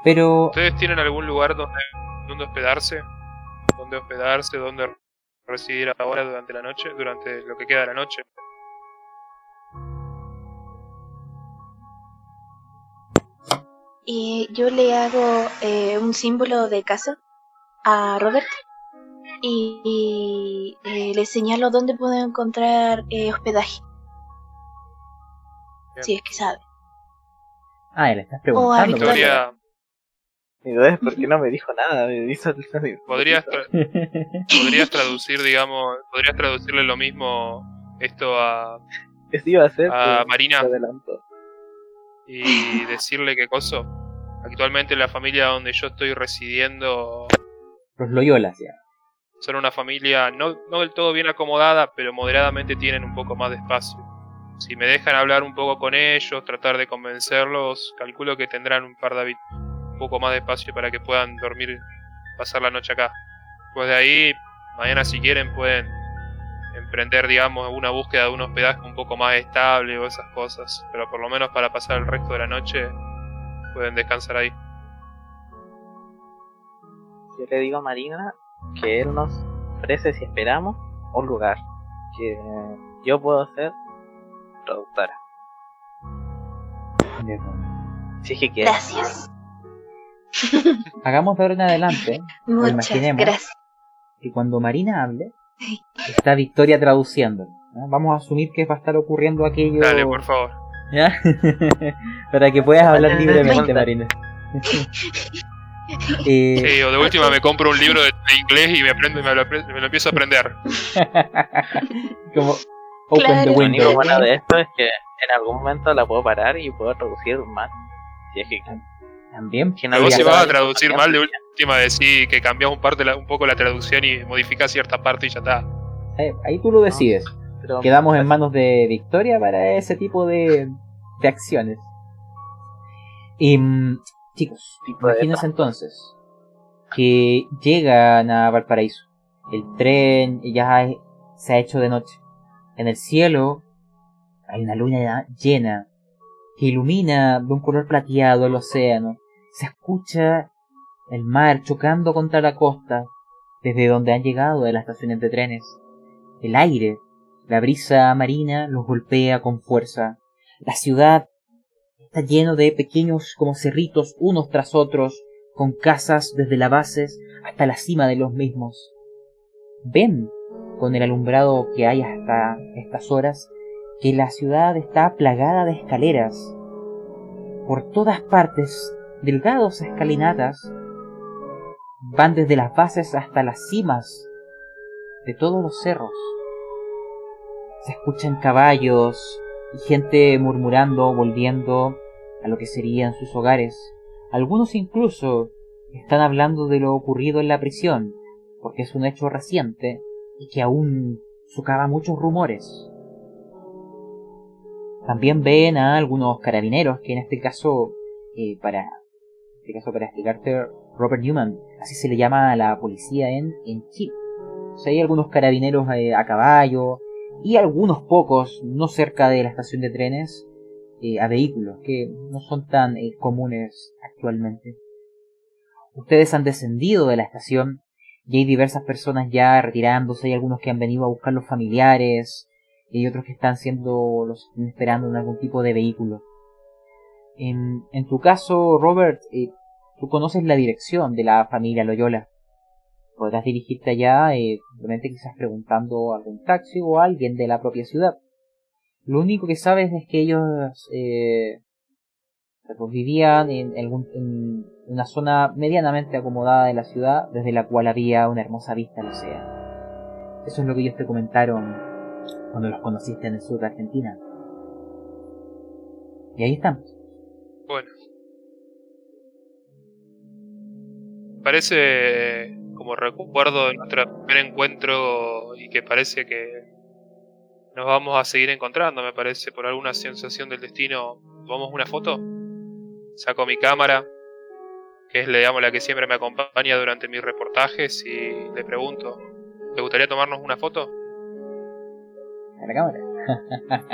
Pero... ¿Ustedes tienen algún lugar donde, donde hospedarse? ¿Dónde hospedarse? ¿Dónde residir ahora durante la noche? Durante lo que queda de la noche. Y yo le hago eh, un símbolo de casa a Robert y, eh, le señalo dónde puedo encontrar eh, hospedaje. Si es que sabe. Ah, le estás preguntando. Victoria. pero- Victoria, Mi duda es por qué no me dijo nada. Me hizo ¿podrías, tra- podrías traducir, digamos, podrías traducirle lo mismo esto a, Eso iba a hacer. a pero Marina y decirle qué coso? Actualmente la familia donde yo estoy residiendo Los Loyolas, ya. son una familia no, no del todo bien acomodada, pero moderadamente tienen un poco más de espacio. Si me dejan hablar un poco con ellos, tratar de convencerlos, calculo que tendrán un par de un poco más de espacio para que puedan dormir, pasar la noche acá. Pues de ahí, mañana si quieren pueden emprender, digamos, una búsqueda de un hospedaje un poco más estable o esas cosas. Pero por lo menos para pasar el resto de la noche pueden descansar ahí. Yo le digo a Marina que él nos ofrece, si esperamos, un lugar. Que yo puedo ser traductora. Si es que quiere. Gracias. Hagamos de ahora en adelante Muchas imaginemos. gracias. que cuando Marina hable, está Victoria traduciendo. ¿no? Vamos a asumir que va a estar ocurriendo aquello. Dale, por favor. ¿ya? Para que puedas hablar libremente, me- Marina. Eh, Sí, o de última me compro un libro de, de inglés y me aprendo y me lo, me lo empiezo a aprender. como Open Claro. the Lo único window. bueno de esto es que en algún momento la puedo parar y puedo traducir más. Si es que También. si vos podría si vas a traducir mal de última decir que cambias un, parte, un poco la traducción y modificas cierta parte y ya está. Eh, ahí tú lo decides. pero- Quedamos en manos de Victoria para ese tipo de, de acciones. Y, mm, chicos, imagínense entonces que llegan a Valparaíso. El tren ya se ha hecho de noche. En el cielo hay una luna llena que ilumina de un color plateado el océano. Se escucha el mar chocando contra la costa desde donde han llegado de las estaciones de trenes. El aire la brisa marina los golpea con fuerza. La ciudad está lleno de pequeños como cerritos unos tras otros, con casas desde la base hasta la cima de los mismos. Ven, con el alumbrado que hay hasta estas horas, que la ciudad está plagada de escaleras. Por todas partes, delgados escalinatas van desde las bases hasta las cimas de todos los cerros. Se escuchan caballos y gente murmurando, volviendo a lo que serían sus hogares. Algunos incluso están hablando de lo ocurrido en la prisión, porque es un hecho reciente y que aún socava muchos rumores. También ven a algunos carabineros que en este caso, eh, para, este caso para explicarte, Robert Newman, así se le llama a la policía en, en Chile. O sea, hay algunos carabineros eh, a caballo y algunos pocos, no cerca de la estación de trenes, eh, a vehículos que no son tan eh, comunes actualmente. Ustedes han descendido de la estación y hay diversas personas ya retirándose, hay algunos que han venido a buscar los familiares y otros que están siendo los esperando en algún tipo de vehículo. En, en tu caso, Robert, eh, tú conoces la dirección de la familia Loyola. Podrás dirigirte allá, eh, simplemente quizás preguntando a algún taxi o a alguien de la propia ciudad. Lo único que sabes es que ellos eh, pues vivían en, en una zona medianamente acomodada de la ciudad, desde la cual había una hermosa vista al océano. Eso es lo que ellos te comentaron cuando los conociste en el sur de Argentina. Y ahí estamos. Bueno. Parece como recuerdo de nuestro primer encuentro y que parece que nos vamos a seguir encontrando, me parece, por alguna sensación del destino. ¿Tomamos una foto? Saco mi cámara, que es digamos, la que siempre me acompaña durante mis reportajes, y le pregunto, ¿te gustaría tomarnos una foto? A la cámara.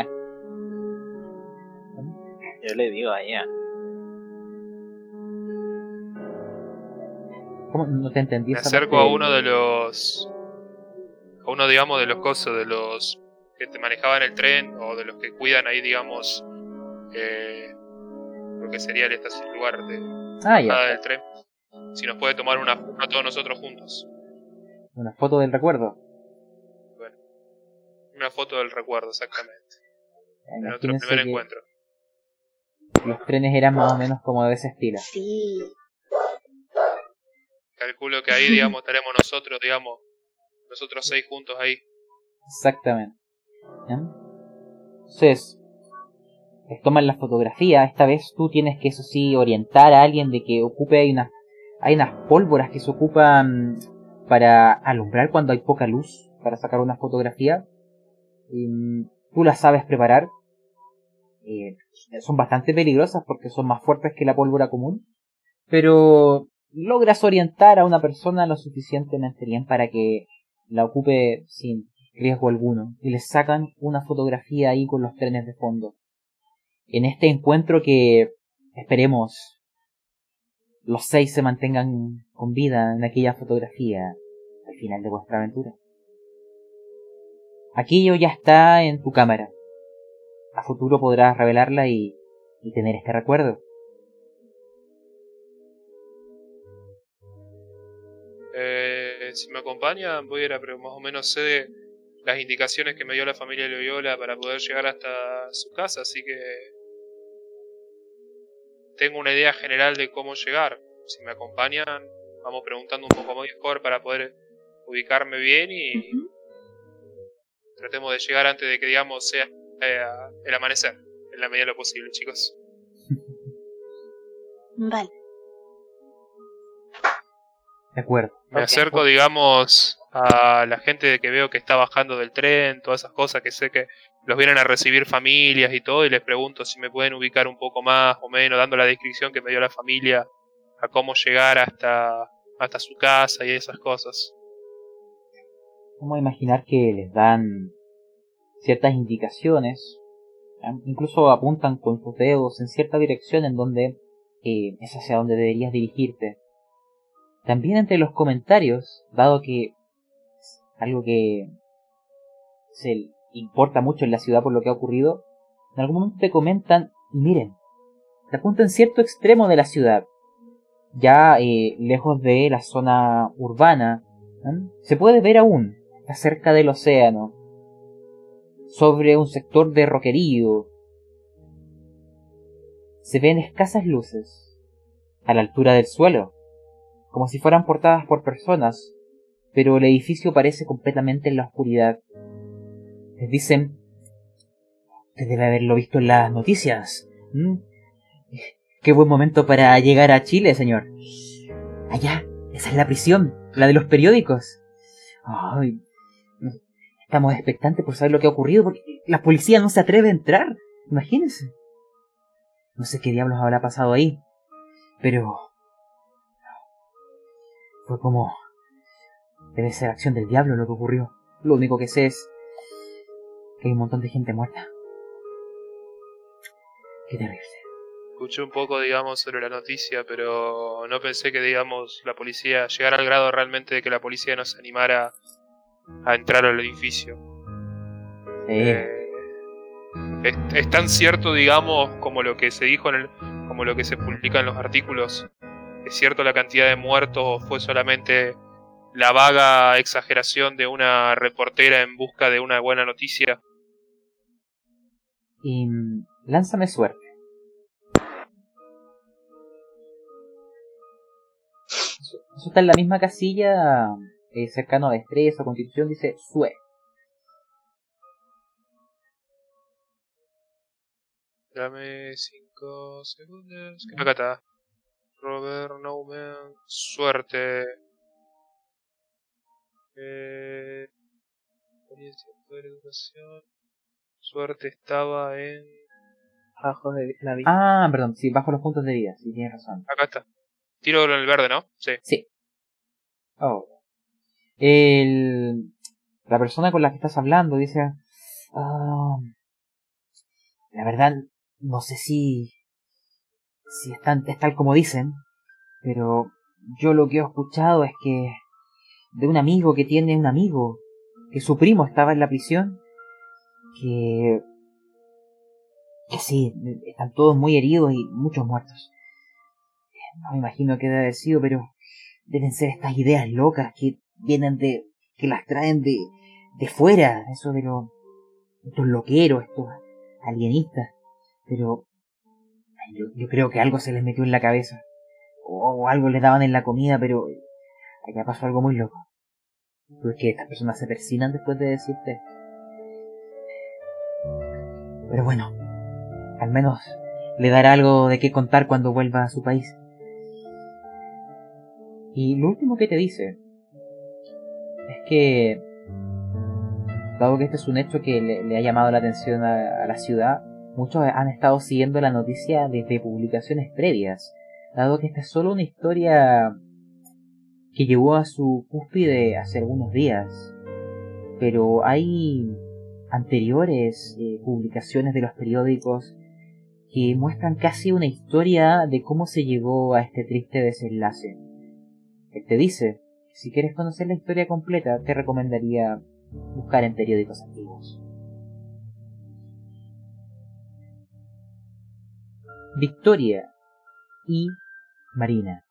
Yo le digo a ella. ¿Cómo? No te entendí. Me acerco parte. a uno de los. A uno, digamos, de los cosos, de los que te manejaban el tren o de los que cuidan ahí, digamos, eh, lo que sería el estación lugar de Ah, ya. del tren. Si nos puede tomar una foto a todos nosotros juntos. Una foto del recuerdo. Una foto del recuerdo, exactamente. De nuestro primer encuentro. los trenes eran más o menos como de ese estilo. Sí. Calculo que ahí, digamos, estaremos nosotros, digamos, nosotros seis juntos ahí. Exactamente. ¿Ya? Entonces, toman la fotografía. Esta vez tú tienes que, eso sí, orientar a alguien de que ocupe. Hay unas, hay unas pólvoras que se ocupan para alumbrar cuando hay poca luz, para sacar una fotografía. Y, mm, tú las sabes preparar. Eh, son bastante peligrosas porque son más fuertes que la pólvora común. Pero logras orientar a una persona lo suficientemente bien para que la ocupe sin riesgo alguno y les sacan una fotografía ahí con los trenes de fondo. En este encuentro que esperemos los seis se mantengan con vida en aquella fotografía al final de vuestra aventura. Aquello ya está en tu cámara. A futuro podrás revelarla y, y tener este recuerdo. Si me acompañan, voy a ir a, pero más o menos sé de las indicaciones que me dio la familia Loyola para poder llegar hasta su casa, así que tengo una idea general de cómo llegar. Si me acompañan, vamos preguntando un poco mejor para poder ubicarme bien y tratemos de llegar antes de que, digamos, sea eh, el amanecer, en la medida de lo posible, chicos. Vale. De acuerdo. Me acerco, digamos, a la gente que veo que está bajando del tren, todas esas cosas que sé que los vienen a recibir familias y todo, y les pregunto si me pueden ubicar un poco más o menos, dando la descripción que me dio la familia a cómo llegar hasta, hasta su casa y esas cosas. Vamos a imaginar que les dan ciertas indicaciones, incluso apuntan con sus dedos en cierta dirección en donde eh, es hacia donde deberías dirigirte. También entre los comentarios, dado que es algo que se importa mucho en la ciudad por lo que ha ocurrido, en algún momento te comentan, y miren, te apuntan cierto extremo de la ciudad, ya eh, lejos de la zona urbana, se puede ver aún, está cerca del océano, sobre un sector de roquerío. Se ven escasas luces, a la altura del suelo, como si fueran portadas por personas, pero el edificio parece completamente en la oscuridad. Les dicen, usted debe haberlo visto en las noticias. ¿m? Qué buen momento para llegar a Chile, señor. Allá, esa es la prisión, la de los periódicos. Ay, estamos expectantes por saber lo que ha ocurrido porque la policía no se atreve a entrar. Imagínense. No sé qué diablos habrá pasado ahí, pero fue como debe ser acción del diablo lo que ocurrió. Lo único que sé es que hay un montón de gente muerta. Qué terrible. Escuché un poco, digamos, sobre la noticia, pero no pensé que, digamos, la policía llegara al grado realmente de que la policía nos animara a entrar al edificio. Sí, Eh, es, es tan cierto, digamos, como lo que se dijo en el, como lo que se publica en los artículos. Es cierto la cantidad de muertos o fue solamente la vaga exageración de una reportera en busca de una buena noticia. y mm, lánzame suerte. Eso, está en la misma casilla, eh, cercano a destreza, constitución, dice Sue. Dame 5 segundos. Acá está. Robert Nauman. Suerte. Eh, poder, educación. Suerte estaba en. Abajo de la vida. Ah, perdón, sí, bajo los puntos de vida, sí, tienes razón. Acá está. Tiro en el verde, ¿no? Sí. Sí. Oh. El, la persona con la que estás hablando dice, ah, la verdad, no sé si, si es, tan- tal como dicen, pero yo lo que he escuchado es que de un amigo que tiene un amigo, que su primo estaba en la prisión, que, que sí, están todos muy heridos y muchos muertos. No me imagino qué debe haber sido, pero deben ser estas ideas locas que vienen de, que las traen de, de fuera, eso de los, estos loqueros, estos alienistas. Pero Yo, creo que algo se les metió en la cabeza. O, algo les daban en la comida, pero allá pasó algo muy loco. Pues que estas personas se persinan después de decirte. Pero bueno, al menos le dará algo de qué contar cuando vuelva a su país. Y lo último que te dice es que, dado que este es un hecho que le, ha llamado la atención a, la ciudad, muchos han estado siguiendo la noticia desde publicaciones previas, dado que esta es solo una historia que llegó a su cúspide hace algunos días. Pero hay anteriores eh, publicaciones de los periódicos que muestran casi una historia de cómo se llegó a este triste desenlace. Él te dice si quieres conocer la historia completa te recomendaría buscar en periódicos antiguos. Victoria y Marina.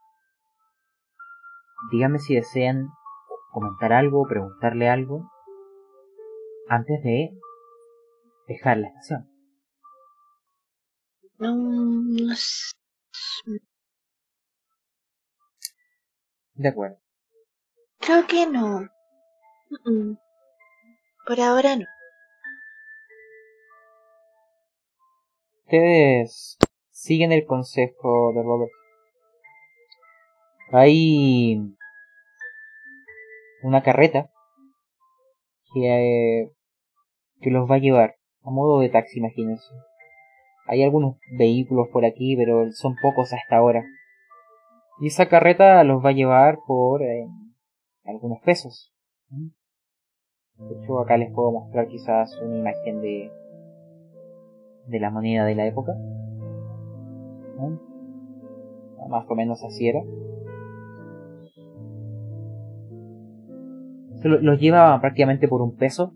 Díganme si desean comentar algo, preguntarle algo antes de dejar la estación. De acuerdo. Creo que no. Por ahora no. Ustedes siguen el consejo de Robert. Hay una carreta que, que los va a llevar a modo de taxi, imagínense. Hay algunos vehículos por aquí, pero son pocos hasta ahora. Y esa carreta los va a llevar por eh, algunos pesos. De hecho, acá les puedo mostrar quizás una imagen de, de la moneda de la época. Más o menos así era. los lleva prácticamente por un peso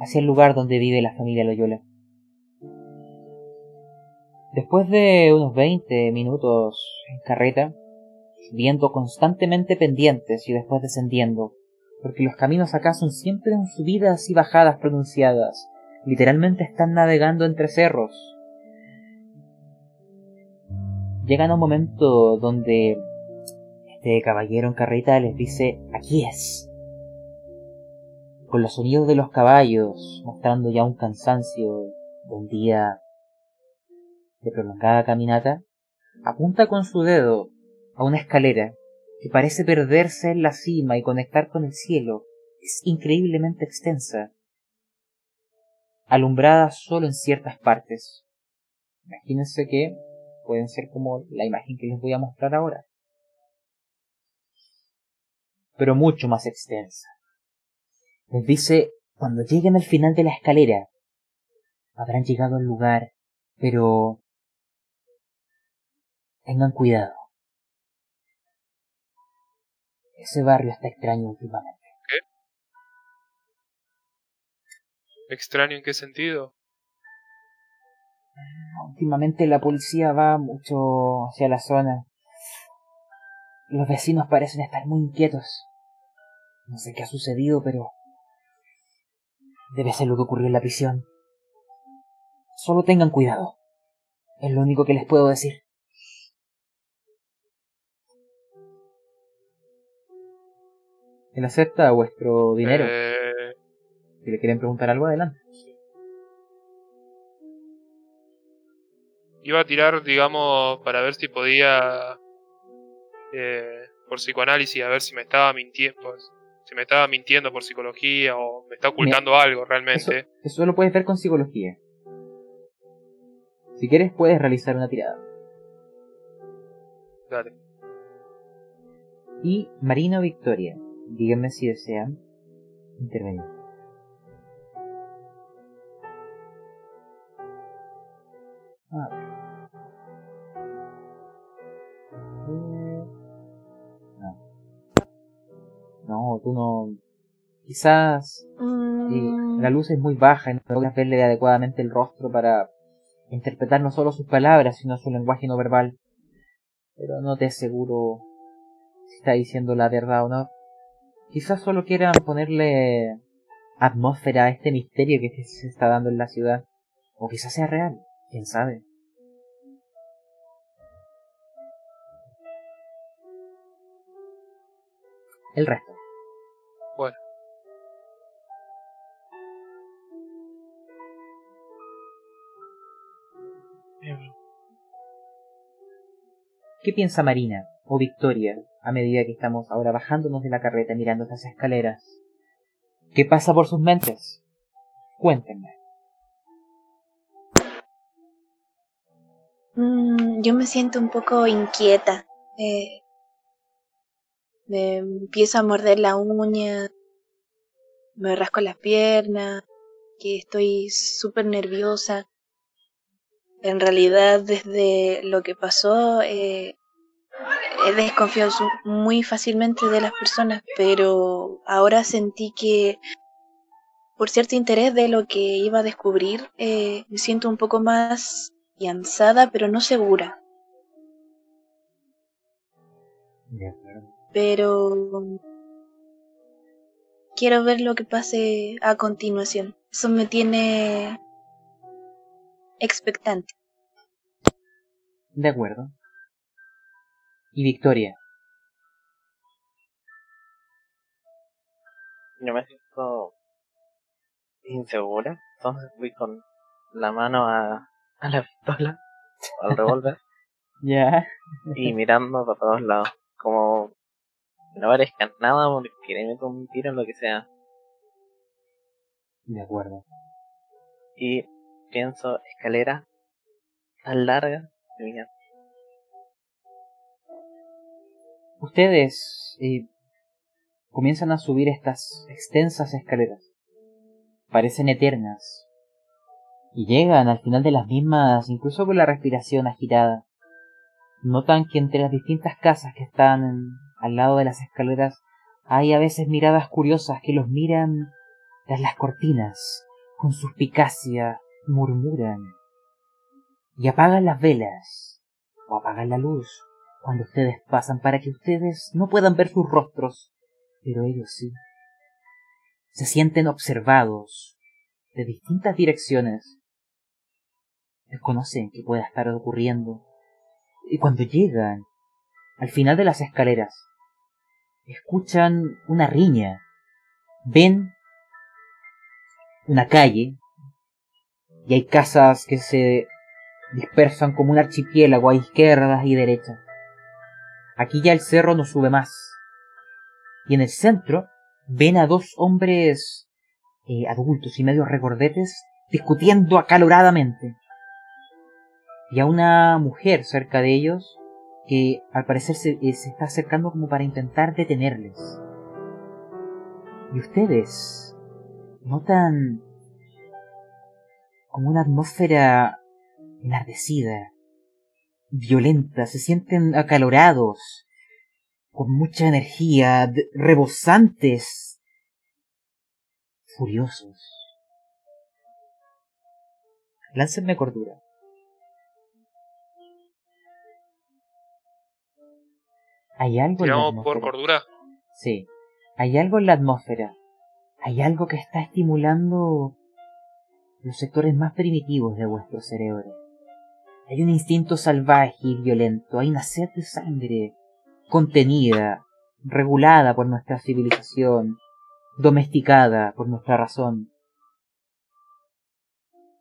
hacia el lugar donde vive la familia Loyola. Después de unos 20 minutos en carreta, subiendo constantemente pendientes y después descendiendo, porque los caminos acá son siempre en subidas y bajadas pronunciadas, literalmente están navegando entre cerros. Llegan a un momento donde este caballero en carreta les dice, aquí es. Con los sonidos de los caballos, mostrando ya un cansancio de un día de prolongada caminata, apunta con su dedo a una escalera que parece perderse en la cima y conectar con el cielo. Es increíblemente extensa, alumbrada solo en ciertas partes. Imagínense que pueden ser como la imagen que les voy a mostrar ahora, pero mucho más extensa. Les dice, cuando lleguen al final de la escalera, habrán llegado al lugar, pero Tengan cuidado. Ese barrio está extraño últimamente. ¿Qué? ¿Extraño en qué sentido? Últimamente la policía va mucho hacia la zona. Los vecinos parecen estar muy inquietos. No sé qué ha sucedido, pero... Debe ser lo que ocurrió en la prisión. Solo tengan cuidado. Es lo único que les puedo decir. Él acepta vuestro dinero. Eh, Si le quieren preguntar algo, adelante. Iba a tirar, digamos, para ver si podía, eh, por psicoanálisis, a ver si me estaba mintiendo, pues, si me estaba mintiendo por psicología o me está ocultando algo Eso, realmente. eso lo puedes ver con psicología. Si quieres, puedes realizar una tirada. Dale. Y Marina o Victoria, díganme si desean intervenir. uno quizás mm. la luz es muy baja y no logras verle adecuadamente el rostro para interpretar no solo sus palabras, sino su lenguaje no verbal. Pero no te aseguro si está diciendo la verdad o no. Quizás solo quieran ponerle atmósfera a este misterio que se está dando en la ciudad. O quizás sea real, quién sabe. El resto. ¿Qué piensa Marina o Victoria a medida que estamos ahora bajándonos de la carreta mirando esas escaleras? ¿Qué pasa por sus mentes? Cuéntenme. Mm, yo me siento un poco inquieta. Eh, me empiezo a morder la uña, me rasco las piernas, que estoy súper nerviosa. En realidad, desde lo que pasó, eh, he desconfiado su- muy fácilmente de las personas, pero ahora sentí que por cierto interés de lo que iba a descubrir, eh, me siento un poco más afianzada, pero no segura. Pero quiero ver lo que pase a continuación. Eso me tiene expectante. De acuerdo. Y Victoria, Yo me siento insegura, entonces fui con la mano a, a la pistola, al revólver, ya. y mirando para todos lados, como no parezca nada porque le meto un tiro en lo que sea. De acuerdo. Y pienso, escalera tan larga, mira, Ustedes eh, comienzan a subir estas extensas escaleras. Parecen eternas. Y llegan al final de las mismas, incluso con la respiración agitada. Notan que entre las distintas casas que están al lado de las escaleras hay a veces miradas curiosas que los miran tras las cortinas, con suspicacia, murmuran. Y apagan las velas, o apagan la luz, cuando ustedes pasan para que ustedes no puedan ver sus rostros, pero ellos sí. Se sienten observados de distintas direcciones. Desconocen qué pueda estar ocurriendo. Y cuando llegan al final de las escaleras, escuchan una riña. Ven una calle y hay casas que se dispersan como un archipiélago a izquierdas y derechas. Aquí ya el cerro no sube más. Y en el centro ven a dos hombres eh, adultos y medio regordetes discutiendo acaloradamente. Y a una mujer cerca de ellos que al parecer se, eh, se está acercando como para intentar detenerles. Y ustedes notan como una atmósfera enardecida, violenta, se sienten acalorados, con mucha energía, rebosantes, furiosos. Láncenme cordura. Hay algo en la por cordura. Sí, hay algo en la atmósfera. Hay algo que está estimulando los sectores más primitivos de vuestro cerebro. Hay un instinto salvaje y violento, hay una sed de sangre contenida, regulada por nuestra civilización, domesticada por nuestra razón.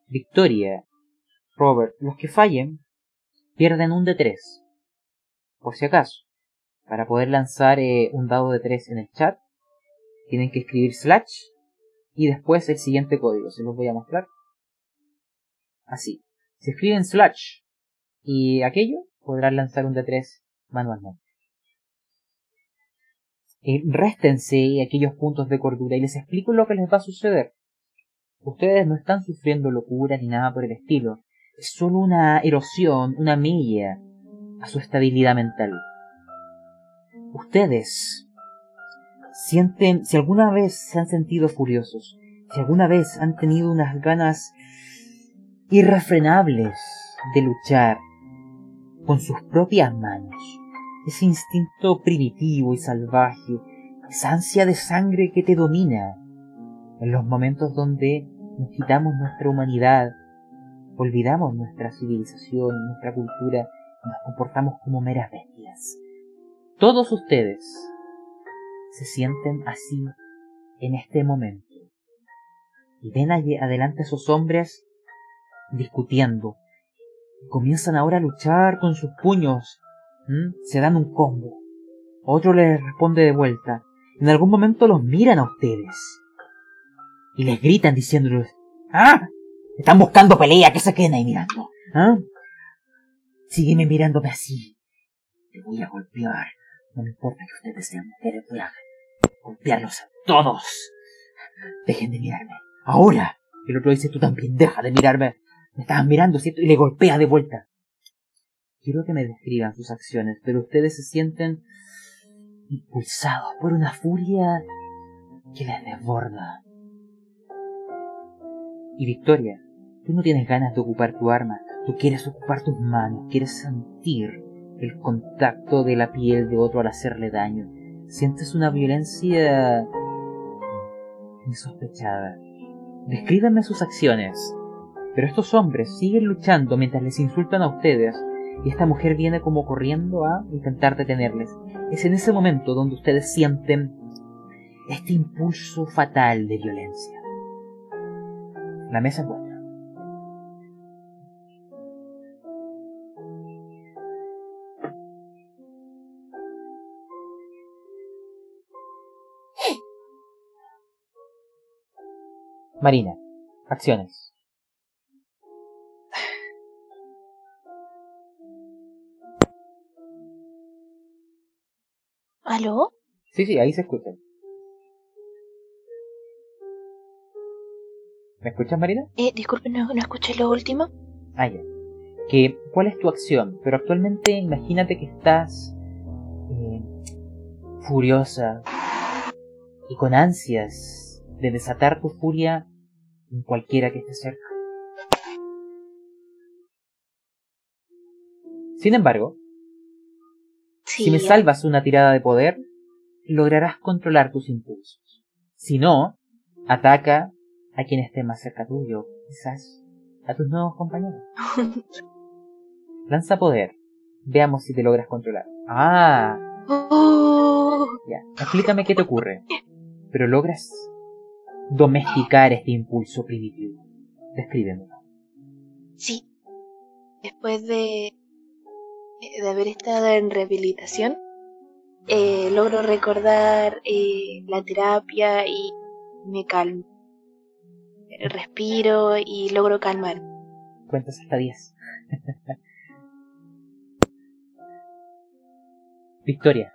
Victoria, Robert, los que fallen pierden un de tres. Por si acaso, para poder lanzar eh, un dado de tres en el chat, tienen que escribir slash y después el siguiente código, se los voy a mostrar. Así. Si escriben slash y aquello, podrán lanzar un D3 manualmente. Eh, réstense aquellos puntos de cordura y les explico lo que les va a suceder. Ustedes no están sufriendo locura ni nada por el estilo. Es solo una erosión, una mella a su estabilidad mental. Ustedes sienten, si alguna vez se han sentido furiosos, si alguna vez han tenido unas ganas irrefrenables de luchar con sus propias manos, ese instinto primitivo y salvaje, esa ansia de sangre que te domina, en los momentos donde nos quitamos nuestra humanidad, olvidamos nuestra civilización, nuestra cultura, y nos comportamos como meras bestias. Todos ustedes se sienten así en este momento. Y ven adelante a esos hombres discutiendo. Comienzan ahora a luchar con sus puños. Se dan un combo. Otro les responde de vuelta. En algún momento los miran a ustedes. Y les gritan diciéndoles, ¡Ah! Están buscando pelea, que se queden ahí mirando. ¿Ah? Sígueme mirándome así. Te voy a golpear. No me importa que ustedes sean mujeres, voy a golpearlos a todos. Dejen de mirarme. Ahora. El otro dice, tú también, deja de mirarme. Me estaban mirando, ¿cierto? Y le golpea de vuelta. Quiero que me describan sus acciones, pero ustedes se sienten impulsados por una furia que les desborda. Y Victoria, tú no tienes ganas de ocupar tu arma, tú quieres ocupar tus manos, quieres sentir el contacto de la piel de otro al hacerle daño. Sientes una violencia insospechada. Descríbanme sus acciones. Pero estos hombres siguen luchando mientras les insultan a ustedes y esta mujer viene como corriendo a intentar detenerles. Es en ese momento donde ustedes sienten este impulso fatal de violencia. La mesa es vuestra. Marina, acciones. ¿Aló? Sí, sí, ahí se escucha. ¿Me escuchas, Marina? Eh, disculpe, no, no escuché lo último. Ah, ya. Que, ¿Cuál es tu acción? Pero actualmente imagínate que estás eh, furiosa y con ansias de desatar tu furia en cualquiera que esté cerca. Sin embargo, si me salvas una tirada de poder, lograrás controlar tus impulsos. Si no, ataca a quien esté más cerca tuyo, quizás a tus nuevos compañeros. Lanza poder. Veamos si te logras controlar. Ah. Oh. Ya, explícame qué te ocurre. Pero logras domesticar este impulso primitivo. Descríbemelo. Sí. Después de, de haber estado en rehabilitación, eh, logro recordar eh, la terapia y me calmo. Respiro y logro calmar. Cuentas hasta 10. Victoria,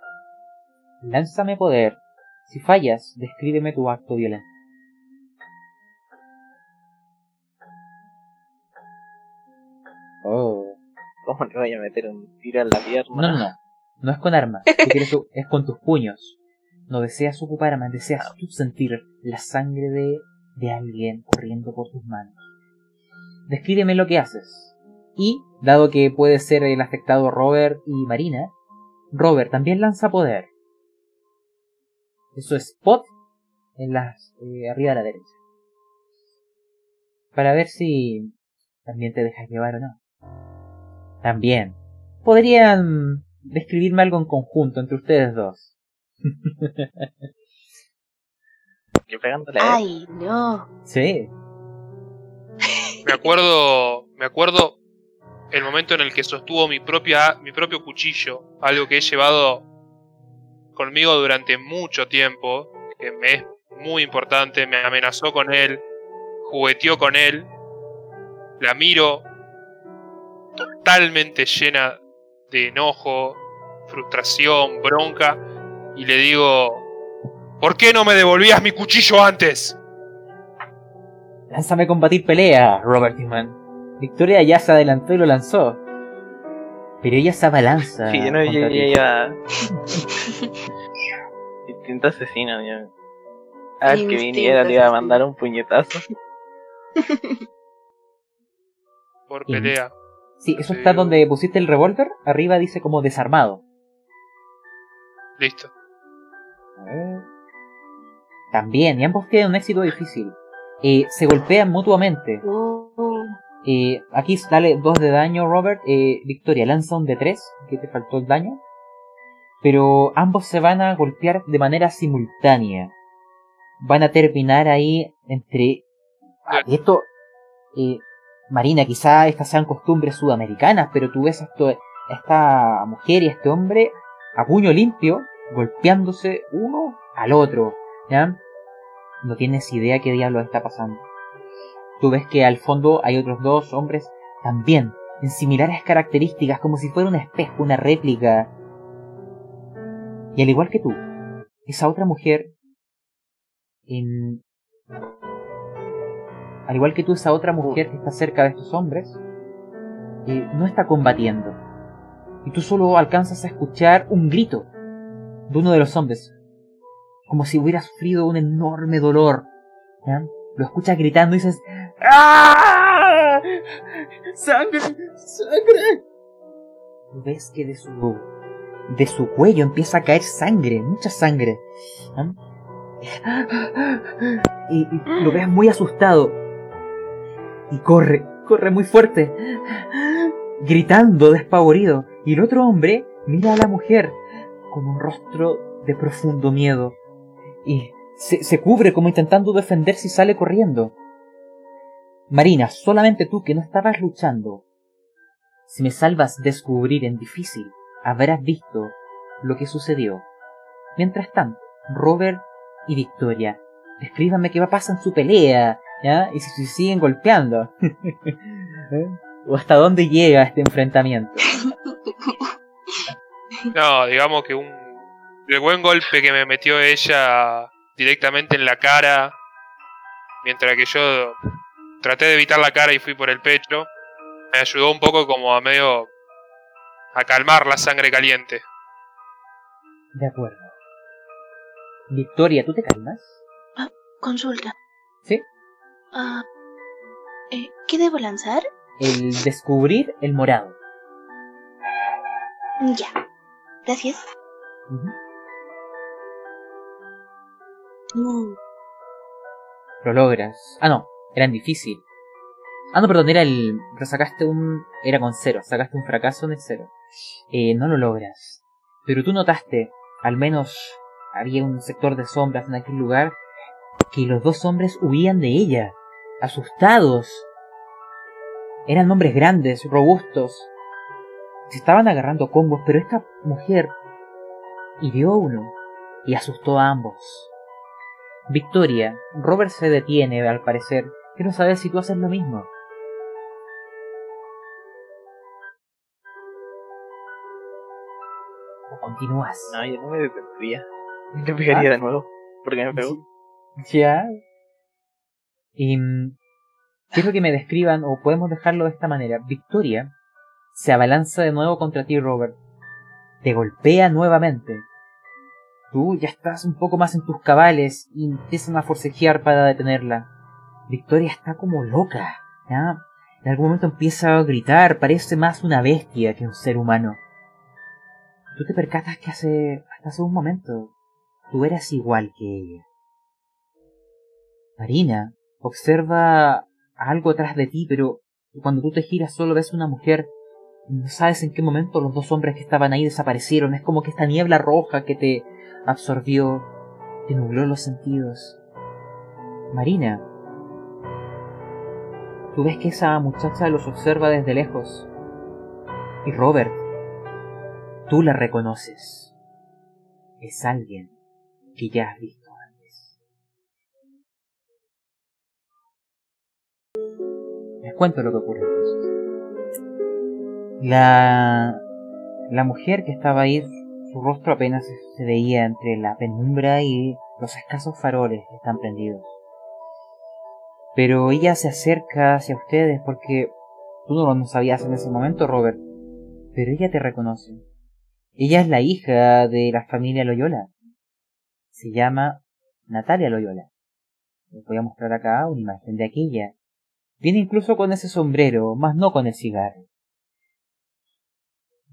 lánzame poder. Si fallas, descríbeme tu acto violento. Oh. ¿Cómo le voy a meter un tiro en la pierna? No, no, no. No es con armas. es con tus puños. No deseas ocupar armas, deseas tú sentir la sangre de, de alguien corriendo por tus manos. Descríbeme lo que haces. Y, dado que puede ser el afectado Robert y Marina, Robert también lanza poder. Eso es spot en las eh, arriba a la derecha. Para ver si también te dejas llevar o no. También. Podrían describirme algo en conjunto entre ustedes dos. ¿Qué pegándole? Ay, no. Sí. Me acuerdo, me acuerdo el momento en el que sostuvo mi propia, mi propio cuchillo, algo que he llevado conmigo durante mucho tiempo, que me es muy importante, me amenazó con él, jugueteó con él, la miro totalmente llena de enojo, frustración, bronca, y le digo, ¿por qué no me devolvías mi cuchillo antes? Lánzame a combatir pelea, Robert Newman. Victoria ya se adelantó y lo lanzó. Pero ella se abalanza. Sí, yo no, yo, ya. Instinto asesino, ya. A ver que viniera, le iba a mandar un puñetazo. Por pelea. Sí, eso está donde pusiste el revólver. Arriba dice como desarmado. Listo. A ver. También, y ambos tienen un éxito difícil. Eh, se golpean mutuamente. Oh. Eh, aquí dale 2 de daño, Robert. Eh, Victoria, lanza un de 3 que te faltó el daño. pero ambos se van a golpear de manera simultánea. Van a terminar ahí entre... Ah, esto... Marina, quizá estas sean costumbres sudamericanas, pero tú ves esto, esta mujer y este hombre a puño limpio golpeándose uno al otro, ¿ya? No tienes idea qué diablo está pasando. Tú ves que al fondo hay otros dos hombres también, en similares características, como si fuera un espejo, una réplica. Y al igual que tú, esa otra mujer, en... Al igual que tú, esa otra mujer que está cerca de estos hombres, eh, no está combatiendo. Y tú solo alcanzas a escuchar un grito de uno de los hombres, como si hubiera sufrido un enorme dolor. Lo escuchas gritando y dices, ¡Ah! ¡Sangre! ¡Sangre! Ves que de su, de su cuello empieza a caer sangre, mucha sangre. Y, lo ves muy asustado. Y corre, corre muy fuerte, gritando despavorido. Y el otro hombre mira a la mujer con un rostro de profundo miedo. Y se, cubre como intentando defenderse y sale corriendo. Marina, solamente tú que no estabas luchando. Si me salvas descubrir en difícil, habrás visto lo que sucedió. Mientras tanto, Robert y Victoria, escríbanme qué va a pasar en su pelea, ¿ya? Y si se siguen golpeando. ¿Eh? ¿O hasta dónde llega este enfrentamiento? No, digamos que un... El buen golpe que me metió ella directamente en la cara, mientras que yo traté de evitar la cara y fui por el pecho, me ayudó un poco como a medio a calmar la sangre caliente. De acuerdo. Victoria, ¿tú te calmas? Ah, consulta. ¿Sí? Ah, eh, ¿Qué debo lanzar? El descubrir el morado. Ya. Gracias. Lo logras. Ah, no, eran difícil. Ah, no, perdón, era el. Sacaste un. Era con cero, sacaste un fracaso en el cero. Eh, no lo logras. Pero tú notaste, al menos había un sector de sombras en aquel lugar, que los dos hombres huían de ella, asustados. Eran hombres grandes, robustos. Se estaban agarrando combos, pero esta mujer hirió a uno y asustó a ambos. Victoria, Robert se detiene, al parecer. Quiero saber si tú haces lo mismo. ¿O continúas? No, yo no me detendría. Yo pegaría de nuevo. Porque me pegó. Ya. Y mm, quiero que me describan, o podemos dejarlo de esta manera. Victoria se abalanza de nuevo contra ti, Robert. Te golpea nuevamente Tú ya estás un poco más en tus cabales y empiezan a forcejear para detenerla. Victoria está como loca, ¿ya? En algún momento empieza a gritar, parece más una bestia que un ser humano. Tú te percatas que hace, hasta hace un momento, tú eras igual que ella. Marina observa algo atrás de ti, pero cuando tú te giras solo ves una mujer. No sabes en qué momento los dos hombres que estaban ahí desaparecieron. Es como que esta niebla roja que te absorbió, te nubló los sentidos. Marina, tú ves que esa muchacha los observa desde lejos. Y Robert, tú la reconoces. Es alguien que ya has visto Les cuento lo que ocurre entonces. La, la mujer que estaba ahí su rostro apenas se veía entre la penumbra y los escasos faroles que están prendidos. Pero ella se acerca hacia ustedes porque tú no lo sabías en ese momento, Robert. Pero ella te reconoce. Ella es la hija de la familia Loyola. Se llama Natalia Loyola. Les voy a mostrar acá una imagen de aquella. Viene incluso con ese sombrero, más no con el cigarro.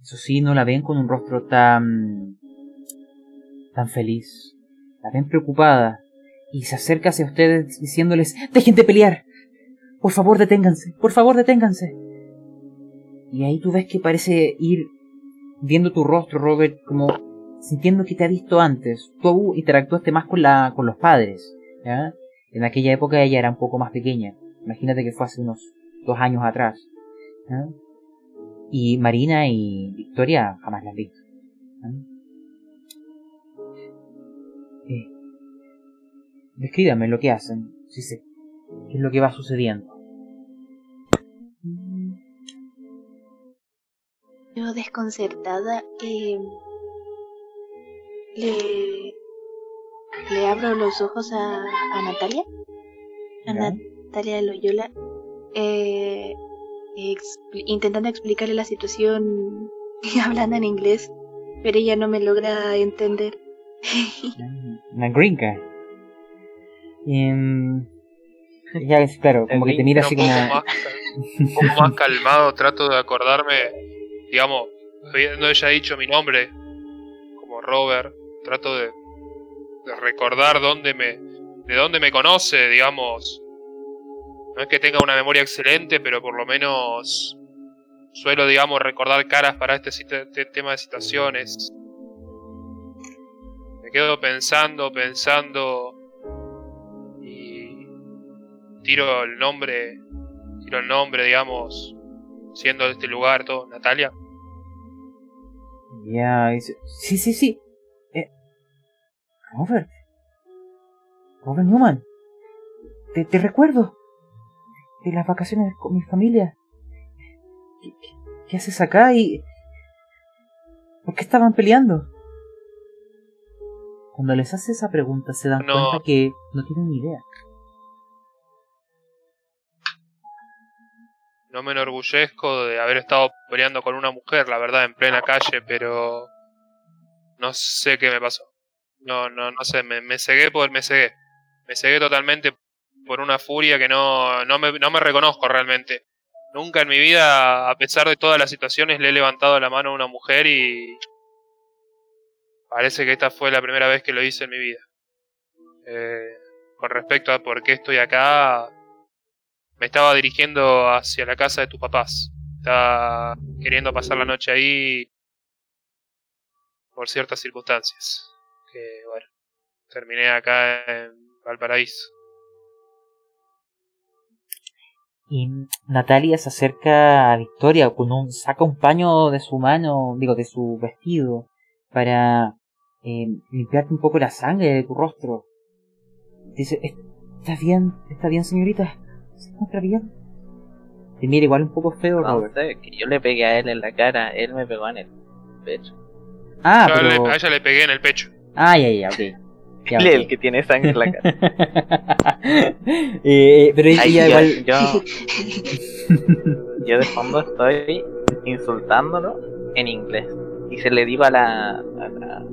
Eso sí, no la ven con un rostro tan... tan feliz. La ven preocupada y se acerca hacia ustedes diciéndoles, dejen de pelear. Por favor, deténganse. Por favor, deténganse. Y ahí tú ves que parece ir viendo tu rostro, Robert, como sintiendo que te ha visto antes. Tú interactuaste más con, la, con los padres. En aquella época ella era un poco más pequeña. Imagínate que fue hace unos dos años atrás. Y Marina y Victoria jamás las visto. Eh, descríbame lo que hacen, si sé. ¿Qué es lo que va sucediendo? Yo desconcertada eh, le, le abro los ojos a, a Natalia, a Natalia Loyola, eh, intentando explicarle la situación hablando en inglés, pero ella no me logra entender. Una gringa. Em, ya es claro, como que te mira así como. un poco más calmado, trato de acordarme, digamos, no ella dicho mi nombre, como Robert, trato de, de recordar dónde me, de dónde me conoce, digamos. No es que tenga una memoria excelente, pero por lo menos suelo, digamos, recordar caras para este, tema de situaciones. Me quedo pensando, pensando y tiro el nombre, tiro el nombre, digamos, siendo de este lugar todo, Natalia. Ya, sí, sí, sí. Eh, Robert. Robert Newman. Te, te recuerdo. De las vacaciones con mi familia. ¿Qué, haces acá y... ¿Por qué estaban peleando? Cuando les hace esa pregunta se dan cuenta que no tienen ni idea. No me enorgullezco de haber estado peleando con una mujer, la verdad, en plena calle, pero no sé qué me pasó. No, no, no sé, me, me cegué por me cegué. Me cegué totalmente por una furia que no, no, me, no me reconozco realmente. Nunca en mi vida, a pesar de todas las situaciones, le he levantado la mano a una mujer y parece que esta fue la primera vez que lo hice en mi vida. Eh, con respecto a por qué estoy acá, me estaba dirigiendo hacia la casa de tus papás. Estaba queriendo pasar la noche ahí por ciertas circunstancias. Que bueno, terminé acá en Valparaíso. Y Natalia se acerca a Victoria con un saca un paño de su mano, digo, de su vestido, para eh, limpiarte un poco la sangre de tu rostro. Dice, ¿estás bien? ¿Está bien, señorita? ¿Se encuentra bien? Te mira igual un poco feo, Robert. que yo le pegué a él en la cara, él me pegó en el pecho. Ah, pero... a ella le pegué en el pecho. Ah, ya, ya, ok. El que tiene sangre en la cara. eh, pero ella igual. Yo, yo de fondo estoy insultándolo en inglés. Y se le digo a la. A la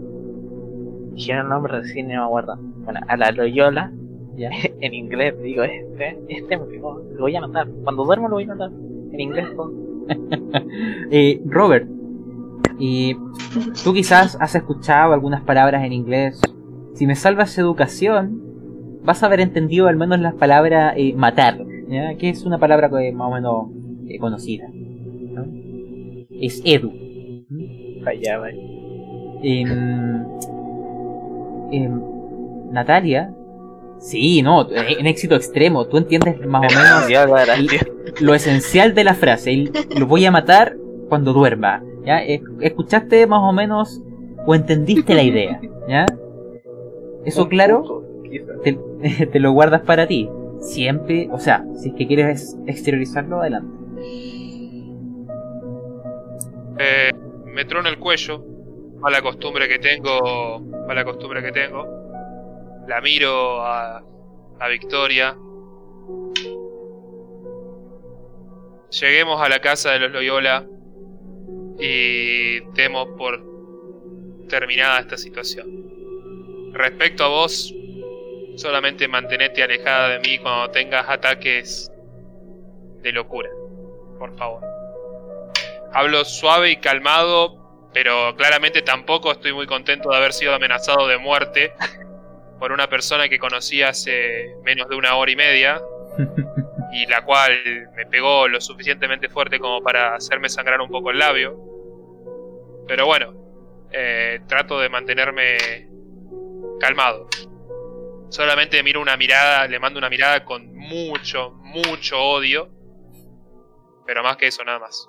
dijeron el nombre recién, no me acuerdo. Bueno, a la Loyola. ¿Ya? en inglés digo, este, este me pegó, lo voy a matar. Cuando duermo lo voy a matar. En inglés eh, Robert, y tú quizás has escuchado algunas palabras en inglés si me salvas educación, vas a haber entendido al menos las palabras eh, matar, que es una palabra que más o menos eh, conocida. Es edu. Allá, em, em, Natalia, sí, no, en éxito extremo, tú entiendes más o menos lo esencial de la frase, lo voy a matar cuando duerma. ¿ya? Escuchaste más o menos o entendiste la idea, ¿ya? Eso claro, te, lo guardas para ti. Siempre, o sea, si es que quieres exteriorizarlo, adelante. Eh, me trono el cuello, a la costumbre que tengo, a la costumbre que tengo. La miro a, a Victoria. Lleguemos a la casa de los Loyola y temo por terminada esta situación. Respecto a vos, solamente mantenete alejada de mí cuando tengas ataques de locura. Por favor. Hablo suave y calmado, pero claramente tampoco estoy muy contento de haber sido amenazado de muerte por una persona que conocí hace menos de una hora y media y la cual me pegó lo suficientemente fuerte como para hacerme sangrar un poco el labio. Pero bueno, eh, trato de mantenerme calmado. Solamente miro una mirada, le mando una mirada con mucho, mucho odio. Pero más que eso, nada más.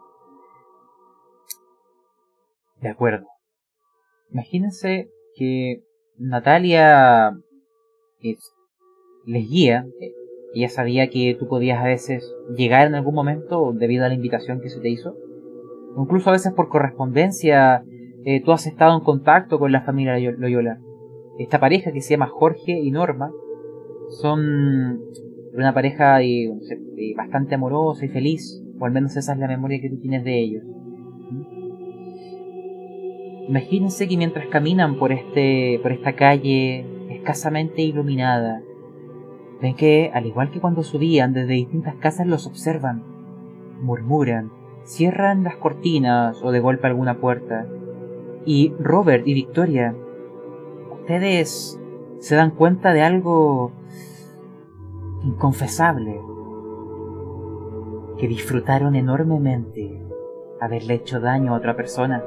De acuerdo. Imagínense que Natalia les guía. Ella sabía que tú podías a veces llegar en algún momento debido a la invitación que se te hizo. Incluso a veces por correspondencia eh, tú has estado en contacto con la familia Loyola. Esta pareja que se llama Jorge y Norma son una pareja bastante amorosa y feliz, o al menos esa es la memoria que tú tienes de ellos. Imagínense que mientras caminan por este por esta calle escasamente iluminada, ven que, al igual que cuando subían desde distintas casas, los observan, murmuran, cierran las cortinas o de golpe alguna puerta. Y Robert y Victoria, ustedes se dan cuenta de algo inconfesable, que disfrutaron enormemente haberle hecho daño a otra persona.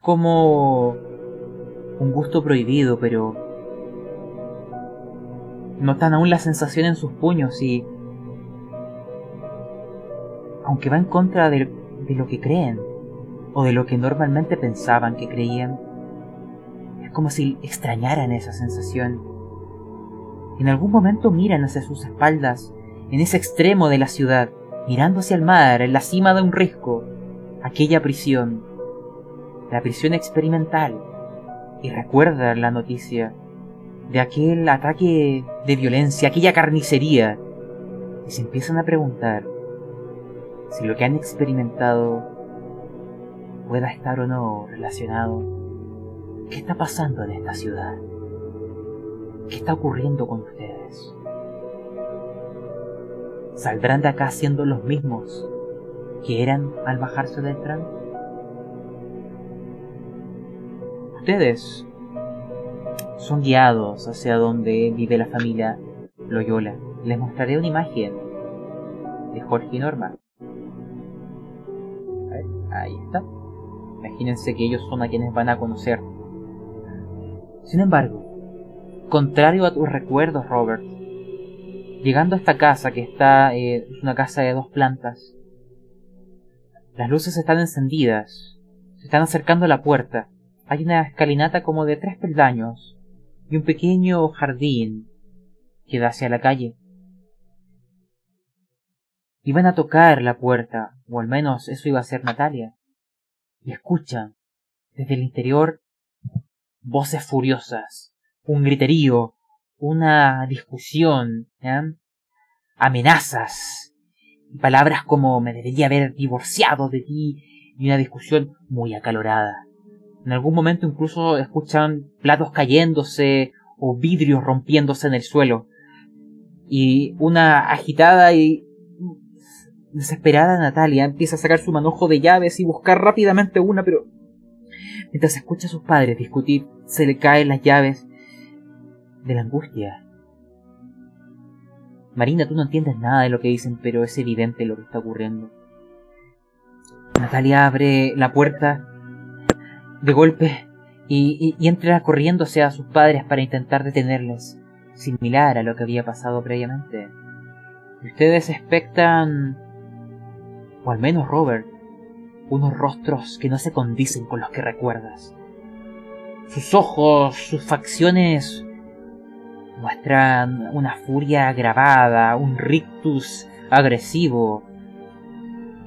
Como un gusto prohibido, pero notan aún la sensación en sus puños y aunque va en contra de, lo que creen o de lo que normalmente pensaban que creían, es como si extrañaran esa sensación. En algún momento miran hacia sus espaldas, en ese extremo de la ciudad, mirando hacia el mar, en la cima de un risco, aquella prisión, la prisión experimental y recuerda la noticia de aquel ataque de violencia, aquella carnicería, y se empiezan a preguntar si lo que han experimentado pueda estar o no relacionado. ¿Qué está pasando en esta ciudad? ¿Qué está ocurriendo con ustedes? ¿Saldrán de acá siendo los mismos que eran al bajarse del tren? ustedes son guiados hacia donde vive la familia Loyola. Les mostraré una imagen de Jorge y Norma. ahí está. Imagínense que ellos son a quienes van a conocer. Sin embargo, contrario a tus recuerdos, Robert, llegando a esta casa que está eh, es una casa de dos plantas, las luces están encendidas, se están acercando a la puerta hay una escalinata como de tres peldaños y un pequeño jardín que da hacia la calle. Iban a tocar la puerta, o al menos eso iba a ser Natalia, y escuchan desde el interior voces furiosas, un griterío, una discusión, amenazas, y palabras como me debería haber divorciado de ti, y una discusión muy acalorada. En algún momento incluso escuchan platos cayéndose o vidrios rompiéndose en el suelo. Y una agitada y desesperada Natalia empieza a sacar su manojo de llaves y buscar rápidamente una, pero mientras escucha a sus padres discutir, se le caen las llaves de la angustia. Marina, tú no entiendes nada de lo que dicen, pero es evidente lo que está ocurriendo. Natalia abre la puerta de golpe y, y, entra corriéndose a sus padres para intentar detenerles, similar a lo que había pasado previamente. Ustedes expectan, o al menos Robert, unos rostros que no se condicen con los que recuerdas. Sus ojos, sus facciones muestran una furia agravada, un rictus agresivo,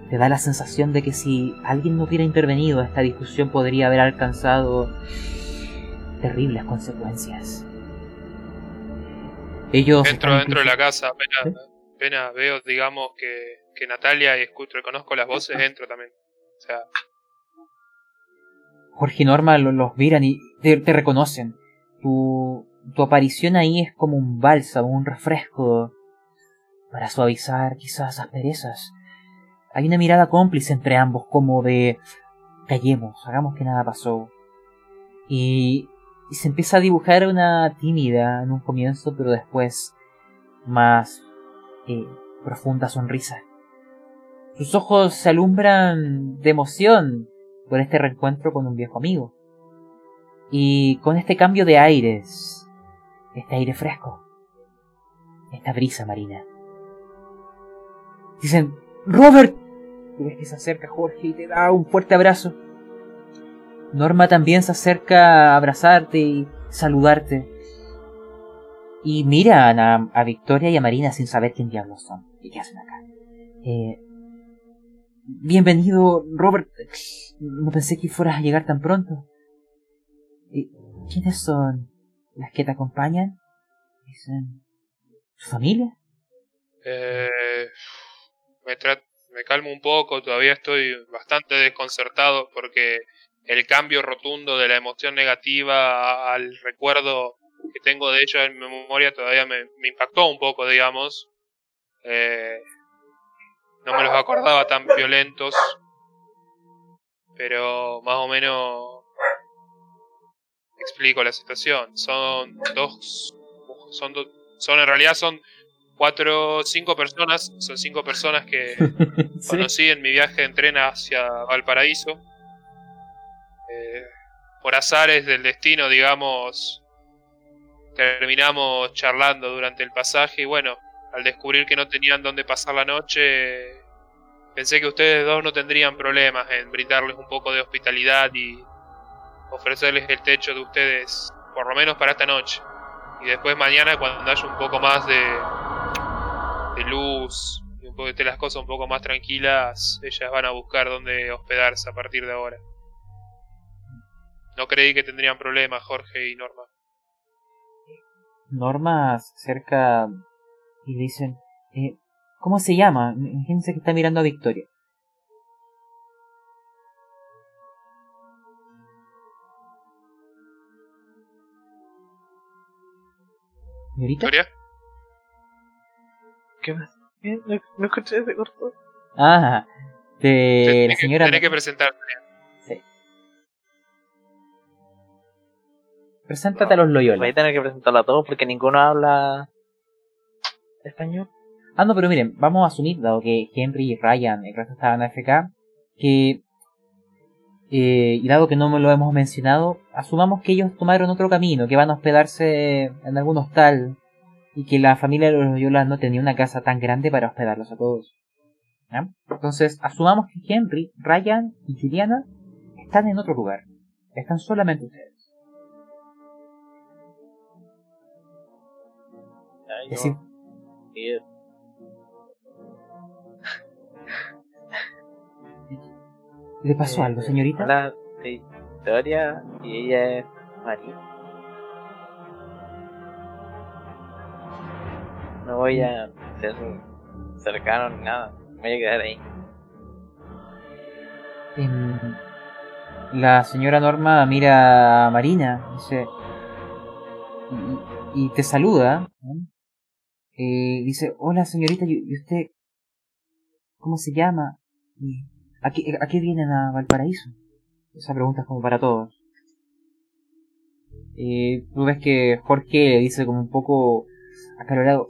te da la sensación de que si alguien no hubiera intervenido, esta discusión podría haber alcanzado terribles consecuencias. Ellos entro dentro de la casa, apenas, veo, digamos, que, que Natalia y escucho, reconozco las voces, entro también. Jorge y Norma los miran y te, reconocen. Tu, tu aparición ahí es como un bálsamo, un refresco para suavizar quizás asperezas. Hay una mirada cómplice entre ambos, como de callemos, hagamos que nada pasó. Y, se empieza a dibujar una tímida en un comienzo, pero después más eh, profunda sonrisa. Sus ojos se alumbran de emoción por este reencuentro con un viejo amigo. Y con este cambio de aires, este aire fresco, esta brisa marina. Dicen, Robert, tú ves que se acerca Jorge y te da un fuerte abrazo. Norma también se acerca a abrazarte y saludarte. Y miran a, a Victoria y a Marina sin saber quién diablos son y qué hacen acá. Eh, bienvenido, Robert. No pensé que fueras a llegar tan pronto. ¿Quiénes son las que te acompañan? ¿Dicen su familia? Eh, me, me calmo un poco, todavía estoy bastante desconcertado porque el cambio rotundo de la emoción negativa al recuerdo que tengo de ellos en memoria todavía me, me impactó un poco, digamos. Eh, no me los acordaba tan violentos, pero más o menos explico la situación. Son dos, son do- son en realidad son cuatro, cinco personas, son cinco personas que Sí. conocí en mi viaje en tren hacia Valparaíso. Eh, por azares del destino, digamos, terminamos charlando durante el pasaje y bueno, al descubrir que no tenían dónde pasar la noche, pensé que ustedes dos no tendrían problemas en brindarles un poco de hospitalidad y ofrecerles el techo de ustedes, por lo menos para esta noche. Y después mañana cuando haya un poco más de, de luz y un poco de las cosas un poco más tranquilas, ellas van a buscar dónde hospedarse a partir de ahora. No creí que tendrían problemas Jorge y Norma. Norma se acerca y le dicen, eh, ¿cómo se llama? Imagínense que está mirando a Victoria. ¿Señorita? ¿Victoria? ¿Qué más? ¿Qué? No, no escuché ese corto. Ah, de la señora... tenés que presentarte. Sí. Preséntate a los Loyola. Voy a tener que presentarlo a todos porque ninguno habla español. Ah, no, pero miren, vamos a asumir, dado que Henry y Ryan el resto estaban AFK, que. eh, y dado que no me lo hemos mencionado, asumamos que ellos tomaron otro camino, que van a hospedarse en algún hostal, y que la familia de los Loyola no tenía una casa tan grande para hospedarlos a todos. Entonces, asumamos que Henry, Ryan y Juliana están en otro lugar. Están solamente ustedes. Ay, Es ¿le pasó eh, algo, señorita? Hola, soy Victoria y ella es María. No voy a ser cercano ni nada. Voy a quedar ahí. Em, la señora Norma mira a Marina dice, y, y te saluda. ¿no? Eh, dice, hola señorita, ¿y usted cómo se llama? ¿Y ¿A qué, ¿A qué vienen a Valparaíso? Esa pregunta es como para todos. Eh, tú ves que Jorge le dice como un poco acalorado,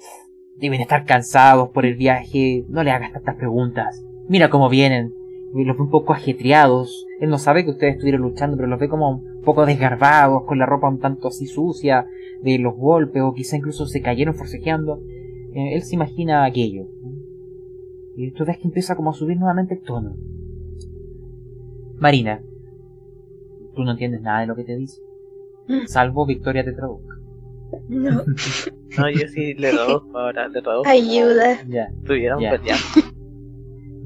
deben estar cansados por el viaje, no le hagas tantas preguntas, mira cómo vienen, los ve un poco ajetreados, él no sabe que ustedes estuvieron luchando, pero los ve como un poco desgarbados, con la ropa un tanto así sucia, de los golpes, o quizá incluso se cayeron forcejeando, él se imagina aquello. Y tú ves que empieza como a subir nuevamente el tono. Marina, tú no entiendes nada de lo que te dice, salvo Victoria te traduzca. No. No, yo sí le traduzco ahora, le traduzco. Ayuda. Ya, Estuvieron Ya. peleando.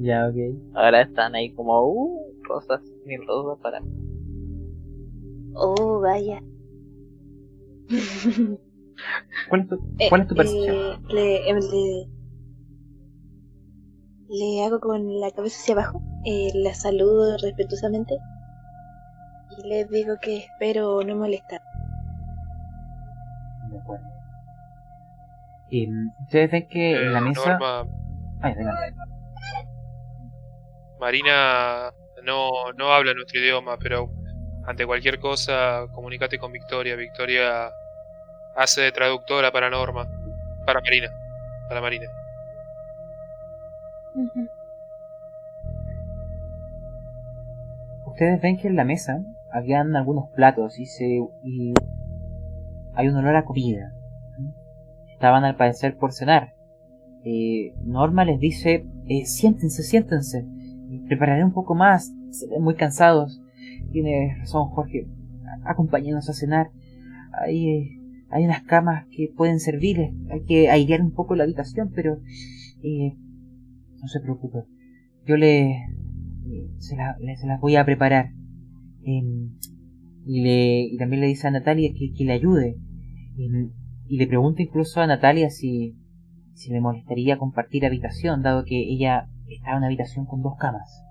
ya, ok. Ahora están ahí como, uh, rosas, mil rosas para. Oh, vaya. ¿Cuál es tu, Eh, cuál es tu percepción? eh, le, em, le, le hago con la cabeza hacia abajo, eh, la saludo respetuosamente y le digo que espero no molestar. De acuerdo. Em, ustedes ven que en la Eh, mesa... Norma, Ay, adelante. Marina no, no habla nuestro idioma, pero ante cualquier cosa comunícate con Victoria. Victoria hace de traductora para Norma, para Marina, para Marina. ustedes ven que en la mesa habían algunos platos y se y hay un olor a comida. Estaban al parecer por cenar. Eh, Norma les dice, eh, siéntense, siéntense. Prepararé un poco más. Se ven muy cansados. Tiene razón Jorge. Acompáñenos a cenar. Hay, eh, hay unas camas que pueden servirles. Hay que airear un poco la habitación, pero eh, no se preocupe. Yo le se, la, se las voy a preparar. Em, y, le, y también le dice a Natalia que, que le ayude. Em, y le pregunta incluso a Natalia si, si le molestaría compartir habitación, dado que ella estaba en una habitación con dos camas.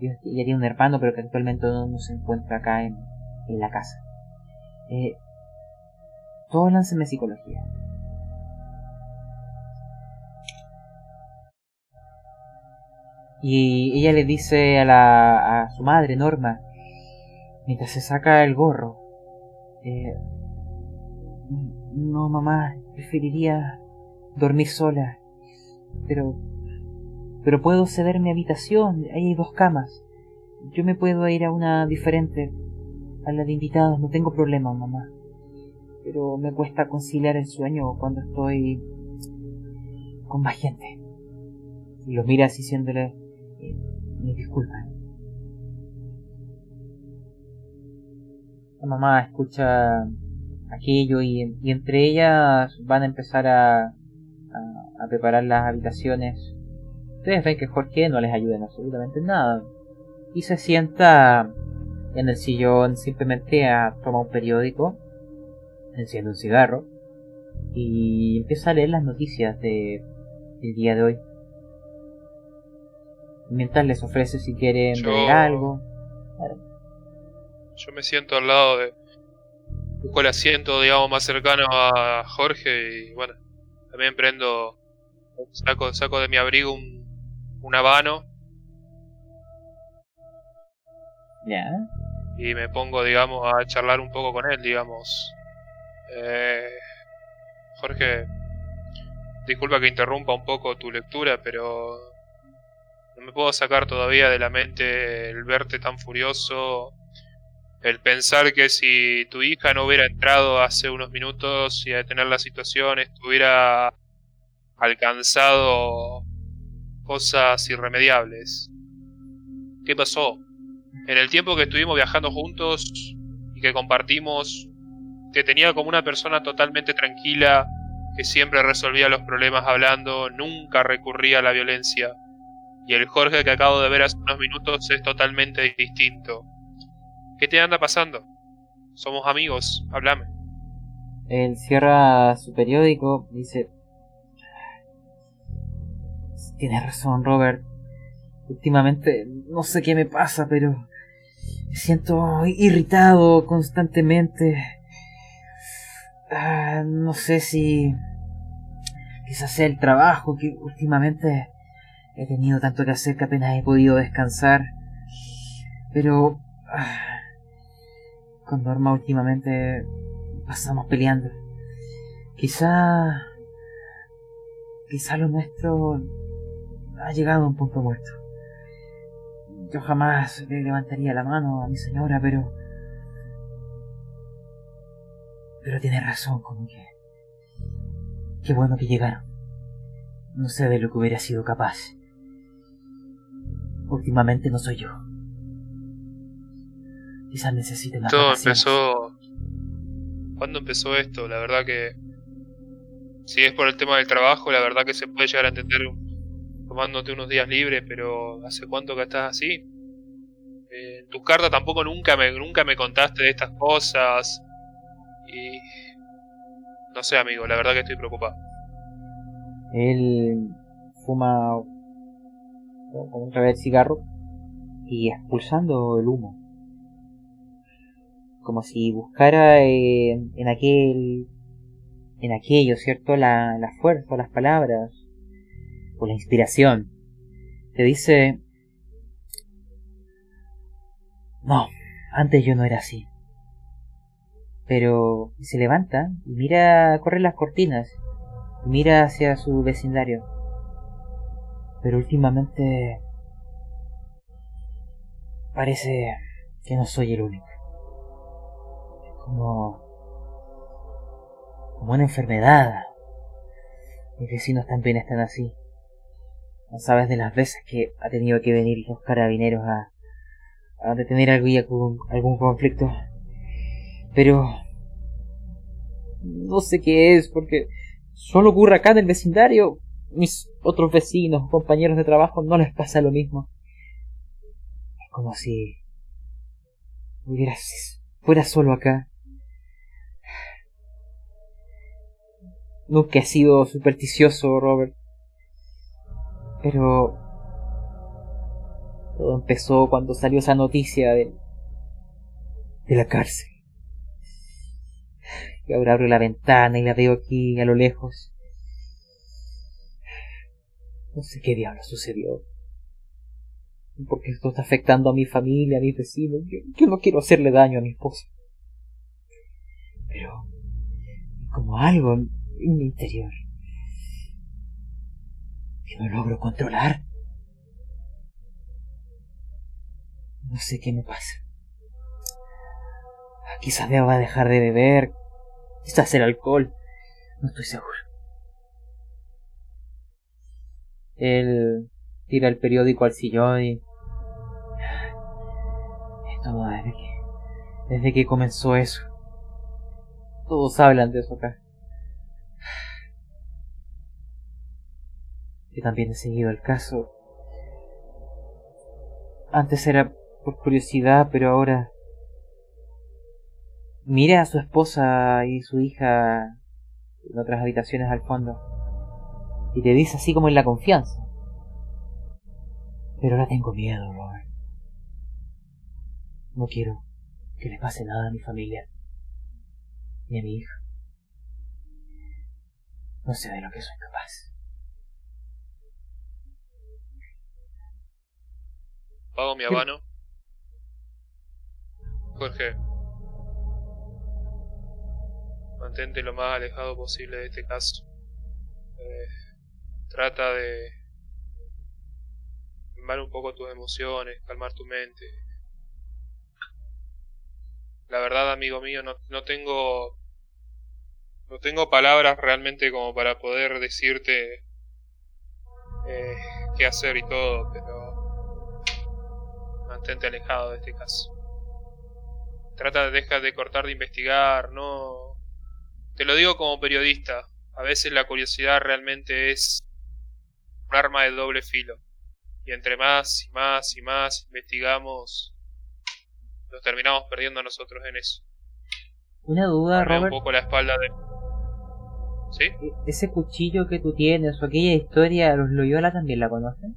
Ella tiene un hermano, pero que actualmente no, se encuentra acá en, en la casa. Eh, todos láncenme psicología. Y ella le dice a, la, a su madre, Norma, mientras se saca el gorro, eh, no mamá, preferiría dormir sola, pero pero puedo ceder mi habitación, ahí hay dos camas. Yo me puedo ir a una diferente, a la de invitados, no tengo problema, mamá. Pero me cuesta conciliar el sueño cuando estoy con más gente. Y lo mira así diciéndole, me disculpan. La mamá escucha aquello y, entre ellas van a empezar a, a, preparar las habitaciones. Ustedes ven que Jorge no les ayuda en absolutamente nada. Y se sienta en el sillón simplemente a tomar un periódico, enciende un cigarro y empieza a leer las noticias de, del día de hoy mientras les ofrece si quieren ver algo. Yo me siento al lado de. Busco el asiento, digamos, más cercano a Jorge y bueno, también prendo. Saco, saco de mi abrigo un, un habano. Ya. Y me pongo, digamos, a charlar un poco con él, digamos. Eh, Jorge, disculpa que interrumpa un poco tu lectura, pero no me puedo sacar todavía de la mente el verte tan furioso, el pensar que si tu hija no hubiera entrado hace unos minutos y a detener la situación estuviera alcanzado cosas irremediables. ¿Qué pasó? En el tiempo que estuvimos viajando juntos y que compartimos, que tenía como una persona totalmente tranquila, que siempre resolvía los problemas hablando, nunca recurría a la violencia y el Jorge que acabo de ver hace unos minutos es totalmente distinto. ¿Qué te anda pasando? Somos amigos, háblame. Él cierra su periódico, dice... Tienes razón, Robert. Últimamente no sé qué me pasa, pero me siento irritado constantemente. Ah, no sé si quizás sea el trabajo que últimamente He tenido tanto que hacer que apenas he podido descansar. Pero... Ah, con Norma últimamente pasamos peleando. Quizá... Quizá lo nuestro ha llegado a un punto muerto. Yo jamás le levantaría la mano a mi señora, pero... Pero tiene razón, como que... Qué bueno que llegaron. No sé de lo que hubiera sido capaz. Últimamente no soy yo. Quizás necesite más Todo empezó... ¿Cuándo empezó esto? La verdad que... Si es por el tema del trabajo, la verdad que se puede llegar a entender tomándote unos días libres, pero ¿hace cuánto que estás así? Eh, en tus cartas tampoco nunca me, nunca me contaste de estas cosas. Y... No sé, amigo, la verdad que estoy preocupado. Él fuma otra vez el cigarro y expulsando el humo. Como si buscara en, en aquel en aquello, ¿cierto? La, la fuerza, las palabras, o la inspiración. Te dice, no, antes yo no era así. Pero se levanta y mira, corre las cortinas y mira hacia su vecindario. Pero últimamente parece que no soy el único. como. como una enfermedad. Mis vecinos también están así. No sabes de las veces que ha tenido que venir los carabineros a, a detener algún, algún conflicto. Pero no sé qué es, porque solo ocurre acá en el vecindario. Mis otros vecinos, compañeros de trabajo, no les pasa lo mismo. Es como si hubiera, fuera solo acá. Nunca he sido supersticioso, Robert. Pero todo empezó cuando salió esa noticia de, de la cárcel. Y ahora abro la ventana y la veo aquí a lo lejos. No sé qué diablo sucedió. Porque esto está afectando a mi familia, a mis vecinos. Yo, no quiero hacerle daño a mi esposa. Pero como algo en, en mi interior que no logro controlar. No sé qué me pasa. Quizás deba dejar de beber, quizás el alcohol, no estoy seguro. Él tira el periódico al sillón y... Esto desde que... Desde que comenzó eso. Todos hablan de eso acá. Yo también he seguido el caso. Antes era por curiosidad, pero ahora... Mira a su esposa y su hija en otras habitaciones al fondo. Y te dice así como en la confianza. Pero ahora tengo miedo, Robert. No quiero que le pase nada a mi familia. Ni a mi hija. No sé de lo que soy capaz. Pago mi habano. Jorge. Mantente lo más alejado posible de este caso. Eh, trata de calmar un poco tus emociones, calmar tu mente. La verdad, amigo mío, no, no tengo no tengo palabras realmente como para poder decirte eh, qué hacer y todo, pero mantente alejado de este caso. Trata de dejar de cortar de investigar, no te lo digo como periodista, a veces la curiosidad realmente es un arma de doble filo. Y entre más y más y más investigamos, nos terminamos perdiendo nosotros en eso. Una duda, Robert. un poco la espalda de... ¿Sí? E-, ese cuchillo que tú tienes o aquella historia, ¿los Loyola también la conocen?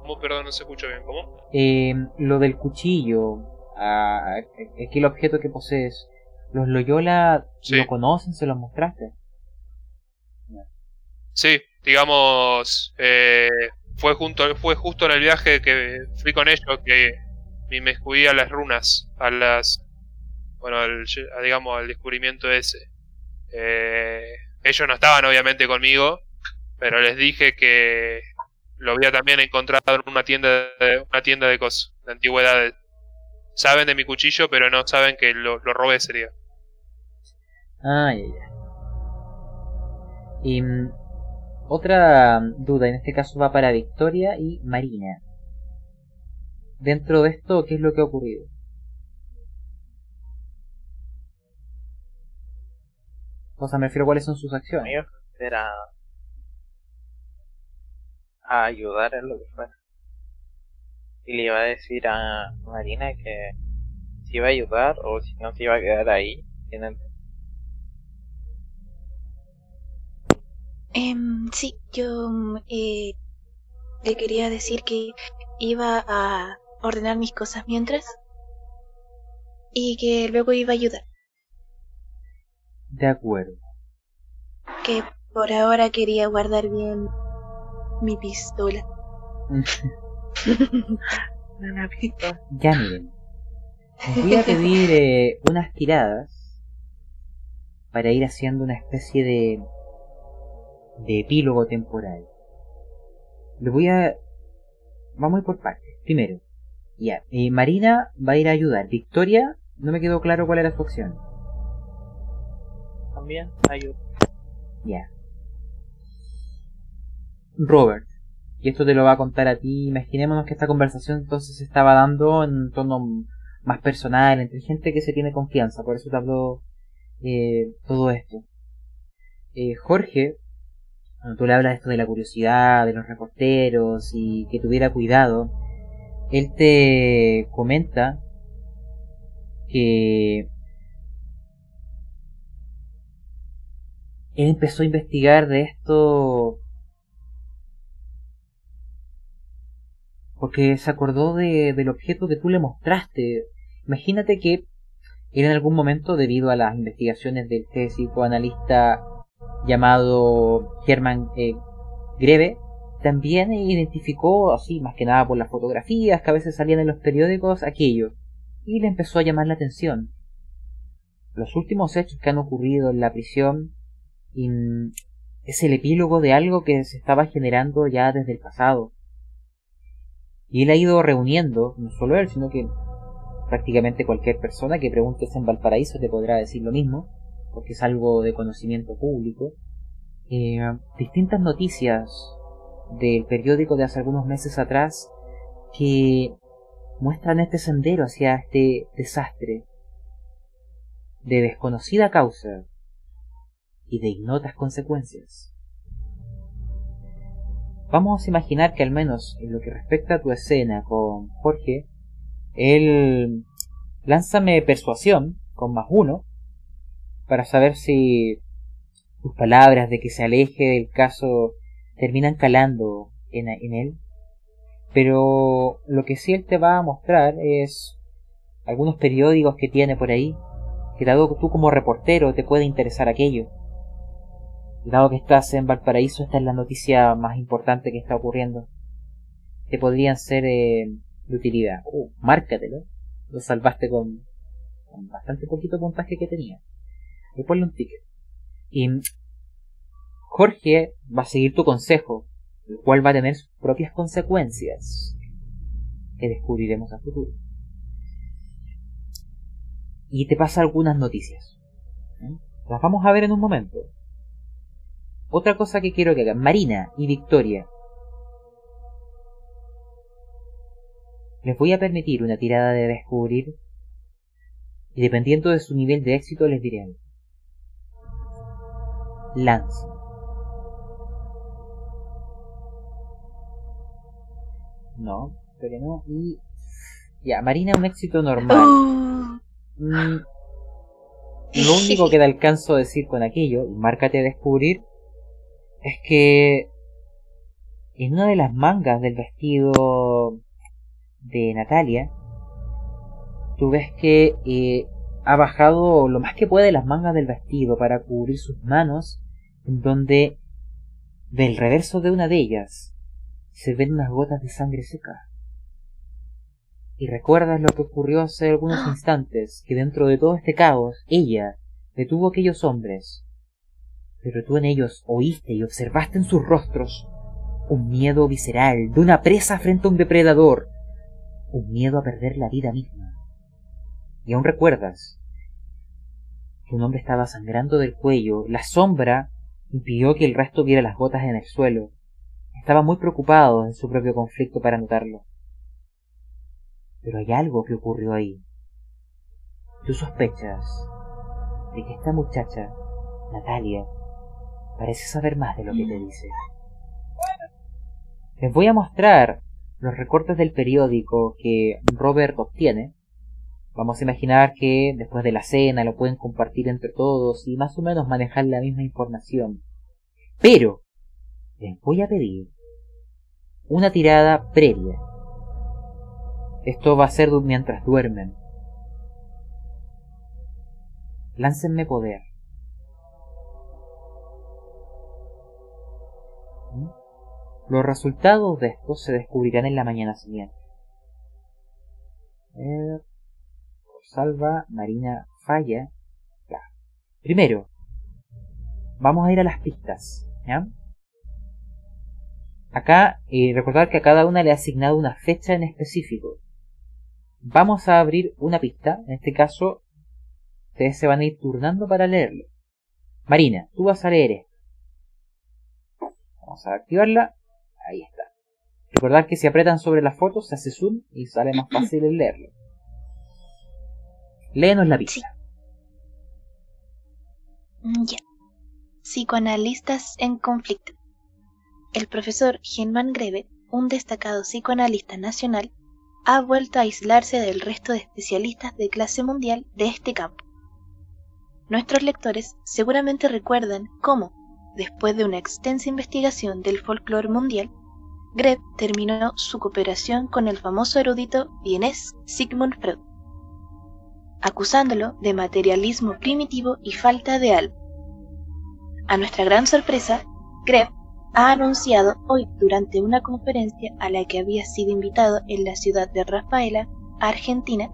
¿Cómo? Perdón, no se escucha bien. ¿Cómo? Eh, lo del cuchillo, a aquel objeto que posees, ¿los Loyola lo conocen? ¿Se los mostraste? Sí, digamos, eh, fue, junto, fue justo en el viaje que fui con ellos que me descubrí a las runas, a las, bueno, al, digamos, al descubrimiento ese. Eh, ellos no estaban obviamente conmigo, pero les dije que lo había también encontrado en una tienda de, una tienda de cosas, de antigüedades saben de mi cuchillo, pero no saben que lo, lo robé ese día. Ah, ya, ya. Y mm, otra duda, en este caso va para Victoria y Marina. Dentro de esto, ¿qué es lo que ha ocurrido? O sea, me refiero a cuáles son sus acciones. Era a ayudar en lo que fuera y le iba a decir a Marina que si iba a ayudar o si no se iba a quedar ahí em, sí, yo eh, le quería decir que iba a ordenar mis cosas mientras y que luego iba a ayudar. De acuerdo. Que por ahora quería guardar bien mi pistola. ya miren. voy a pedir eh, unas tiradas para ir haciendo una especie de de epílogo temporal. Les voy a vamos a ir por partes. Primero, ya, eh, Marina va a ir a ayudar. Victoria, no me quedó claro cuál era su opción. También ayuda. Ya. Robert, y esto te lo va a contar a ti. Imaginémonos que esta conversación entonces se estaba dando en un tono más personal, entre gente que se tiene confianza, por eso te hablo eh, todo esto. Eh, Jorge, cuando tú le hablas esto de la curiosidad, de los reporteros y que tuviera cuidado, él te comenta que él empezó a investigar de esto porque se acordó de, del objeto que tú le mostraste. Imagínate que en algún momento, debido a las investigaciones del psicoanalista llamado Hermann eh, Greve, también identificó, así más que nada por las fotografías que a veces salían en los periódicos, aquello, y le empezó a llamar la atención. Los últimos hechos que han ocurrido en la prisión es el epílogo de algo que se estaba generando ya desde el pasado. Y él ha ido reuniendo, no solo él, sino que prácticamente cualquier persona que preguntes en Valparaíso te podrá decir lo mismo, porque es algo de conocimiento público. Eh, distintas noticias del periódico de hace algunos meses atrás que muestran este sendero hacia este desastre de desconocida causa y de ignotas consecuencias. Vamos a imaginar que al menos en lo que respecta a tu escena con Jorge, él lánzame persuasión con más uno para saber si tus palabras de que se aleje del caso terminan calando en, él. Pero lo que sí él te va a mostrar es algunos periódicos que tiene por ahí, que dado tú como reportero te puede interesar aquello. Dado que estás en Valparaíso, esta es la noticia más importante que está ocurriendo. Te podrían ser eh, de utilidad. Uh, márcatelo. Lo salvaste con, con bastante poquito puntaje que tenía. Y ponle un ticket. Y Jorge va a seguir tu consejo, el cual va a tener sus propias consecuencias, que descubriremos a futuro. Y te pasa algunas noticias. ¿eh? Las vamos a ver en un momento. Otra cosa que quiero que hagan, Marina y Victoria. Les voy a permitir una tirada de descubrir y dependiendo de su nivel de éxito les diré algo. Lance. No, pero no. Y. Ya, Marina, un éxito normal. Oh. Mm, lo único que te alcanzo a decir con aquello, y márcate descubrir, es que en una de las mangas del vestido de Natalia, tú ves que eh, ha bajado lo más que puede las mangas del vestido para cubrir sus manos, en donde del reverso de una de ellas se ven unas gotas de sangre seca. Y recuerdas lo que ocurrió hace algunos instantes, que dentro de todo este caos, ella detuvo a aquellos hombres. Pero tú en ellos oíste y observaste en sus rostros un miedo visceral de una presa frente a un depredador, un miedo a perder la vida misma. Y aún recuerdas que un hombre estaba sangrando del cuello, la sombra impidió que el resto viera las gotas en el suelo. Estaba muy preocupado en su propio conflicto para notarlo. Pero hay algo que ocurrió ahí. Tú sospechas de que esta muchacha, Natalia, parece saber más de lo que te dice. Les voy a mostrar los recortes del periódico que Robert obtiene. Vamos a imaginar que después de la cena lo pueden compartir entre todos y más o menos manejar la misma información. Pero les voy a pedir una tirada previa. Esto va a ser mientras duermen. Láncenme poder. Los resultados de esto se descubrirán en la mañana siguiente. Eh, salva, Marina falla. Primero, vamos a ir a las pistas. ¿ya? Acá, eh, recordar que a cada una le ha asignado una fecha en específico. Vamos a abrir una pista, en este caso, ustedes se van a ir turnando para leerlo. Marina, tú vas a leer esto. Vamos a activarla. Ahí está. Recordad que si apretan sobre las fotos se hace zoom y sale más fácil el leerlo. Léenos la pista. Mm, ya. Psicoanalistas en conflicto. El profesor Germán Greve, un destacado psicoanalista nacional, ha vuelto a aislarse del resto de especialistas de clase mundial de este campo. Nuestros lectores seguramente recuerdan cómo, después de una extensa investigación del folclore mundial, Greb terminó su cooperación con el famoso erudito vienés Sigmund Freud, acusándolo de materialismo primitivo y falta de alma. A nuestra gran sorpresa, Greb ha anunciado hoy durante una conferencia a la que había sido invitado en la ciudad de Rafaela, Argentina,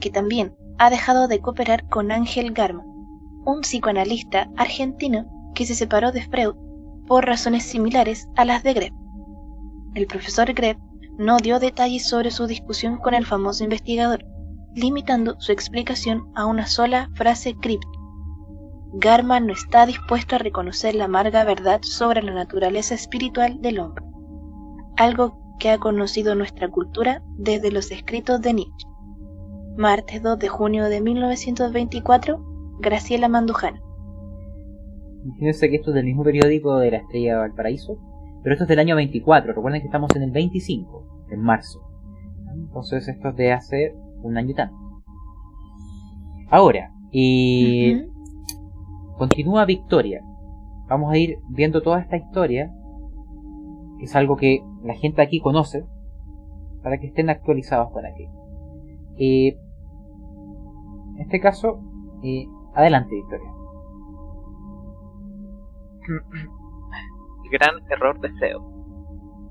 que también ha dejado de cooperar con Ángel Garma, un psicoanalista argentino que se separó de Freud por razones similares a las de Greb. El profesor Greb no dio detalles sobre su discusión con el famoso investigador, limitando su explicación a una sola frase críptica. Garma no está dispuesto a reconocer la amarga verdad sobre la naturaleza espiritual del hombre, algo que ha conocido nuestra cultura desde los escritos de Nietzsche. Martes 2 de junio de 1924, Graciela Mandujano. Fíjense que esto es del mismo periódico de la Estrella Valparaíso, pero esto es del año 24. Recuerden que estamos en el 25, en marzo. Entonces esto es de hace un año y tanto. Ahora, y continúa Victoria. Vamos a ir viendo toda esta historia. Que es algo que la gente aquí conoce. Para que estén actualizados para que. Eh, en este caso, eh, adelante Victoria. gran error de Freud.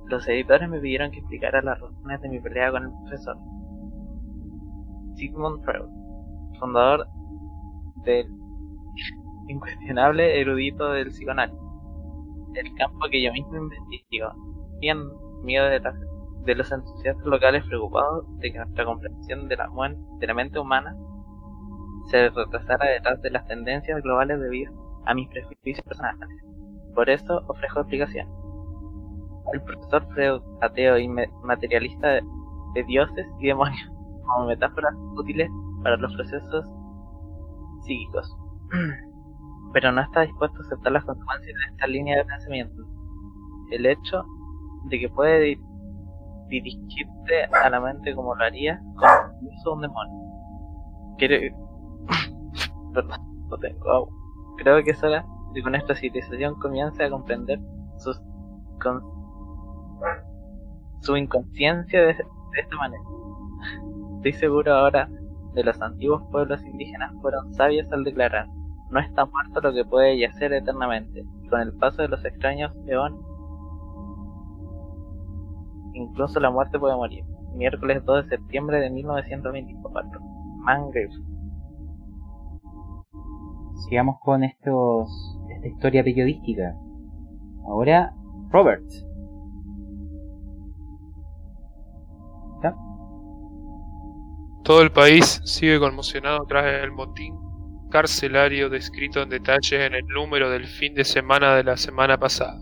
Los editores me pidieron que explicara las razones de mi pelea con el profesor. Sigmund Freud, fundador del incuestionable erudito del psicoanálisis, el campo que yo mismo investigo, bien miedo de, de los entusiastas locales preocupados de que nuestra comprensión de la, de la mente humana se retrasara detrás de las tendencias globales debido a mis prejuicios personales. Por eso ofrezco explicación. El profesor Freud, ateo y materialista de, dioses y demonios, como metáforas útiles para los procesos psíquicos. Pero no está dispuesto a aceptar las consecuencias de esta línea de pensamiento. El hecho de que puede dirigirte a la mente como lo haría con un demonio. Quiero... Perdón, no tengo Creo que es hora de que nuestra civilización comience a comprender con, su inconsciencia de, esta manera. Estoy seguro ahora de los antiguos pueblos indígenas fueron sabios al declarar, no está muerto lo que puede yacer eternamente, y con el paso de los extraños eón, incluso la muerte puede morir. Miércoles 2 de septiembre de 1924. Mangrove. Sigamos con esta historia periodística. Ahora, Robert. Todo el país sigue conmocionado tras el motín carcelario descrito en detalle en el número del fin de semana de la semana pasada.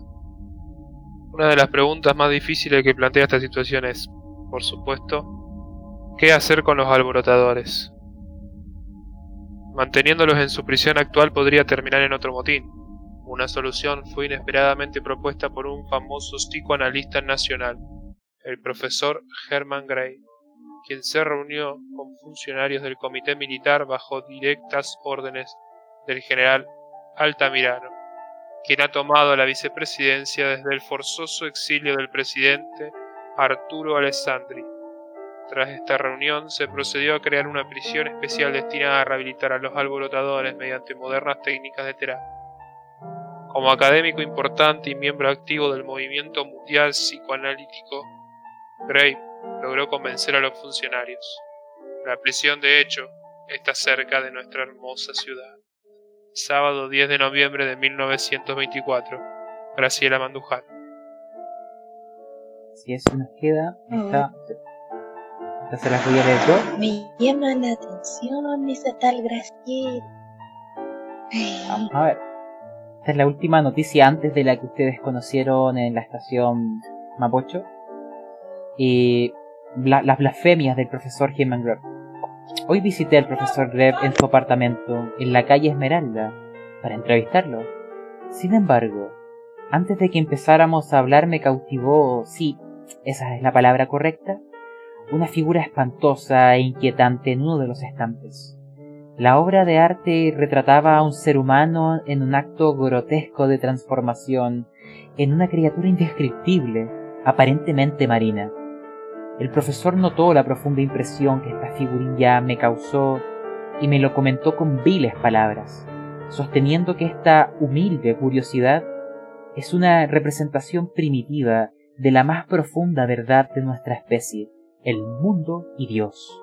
Una de las preguntas más difíciles que plantea esta situación es, por supuesto, ¿qué hacer con los alborotadores? Manteniéndolos en su prisión actual podría terminar en otro motín, una solución fue inesperadamente propuesta por un famoso psicoanalista nacional, el profesor Hermann Gray, quien se reunió con funcionarios del comité militar bajo directas órdenes del general Altamirano, quien ha tomado la vicepresidencia desde el forzoso exilio del presidente Arturo Alessandri. Tras esta reunión se procedió a crear una prisión especial destinada a rehabilitar a los alborotadores mediante modernas técnicas de terapia. Como académico importante y miembro activo del movimiento mundial psicoanalítico, Gray logró convencer a los funcionarios. La prisión, de hecho, está cerca de nuestra hermosa ciudad. Sábado 10 de noviembre de 1924. Graciela Mandujano. Si es, nos queda esta. Se las voy a leer yo. Me llama la atención esa tal Graciela. Vamos a ver. Esta es la última noticia antes de la que ustedes conocieron en la estación Mapocho. Y las blasfemias del profesor Heman Greb. Hoy visité al profesor Greb en su apartamento, en la calle Esmeralda, para entrevistarlo. Sin embargo, antes de que empezáramos a hablar me cautivó, sí, esa es la palabra correcta, una figura espantosa e inquietante en uno de los estantes. La obra de arte retrataba a un ser humano en un acto grotesco de transformación en una criatura indescriptible, aparentemente marina. El profesor notó la profunda impresión que esta figurilla me causó y me lo comentó con viles palabras, sosteniendo que esta humilde curiosidad es una representación primitiva de la más profunda verdad de nuestra especie, el mundo y Dios.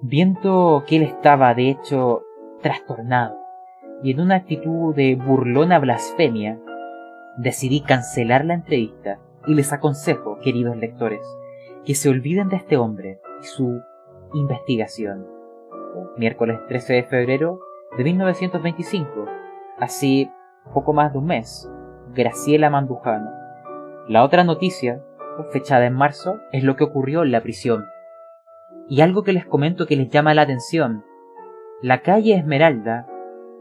Viendo que él estaba, de hecho, trastornado y en una actitud de burlona blasfemia, decidí cancelar la entrevista y les aconsejo, queridos lectores, que se olviden de este hombre y su investigación. Miércoles 13 de febrero de 1925, así poco más de un mes, Graciela Mandujano. La otra noticia, fechada en marzo, es lo que ocurrió en la prisión. Y algo que les comento que les llama la atención. La calle Esmeralda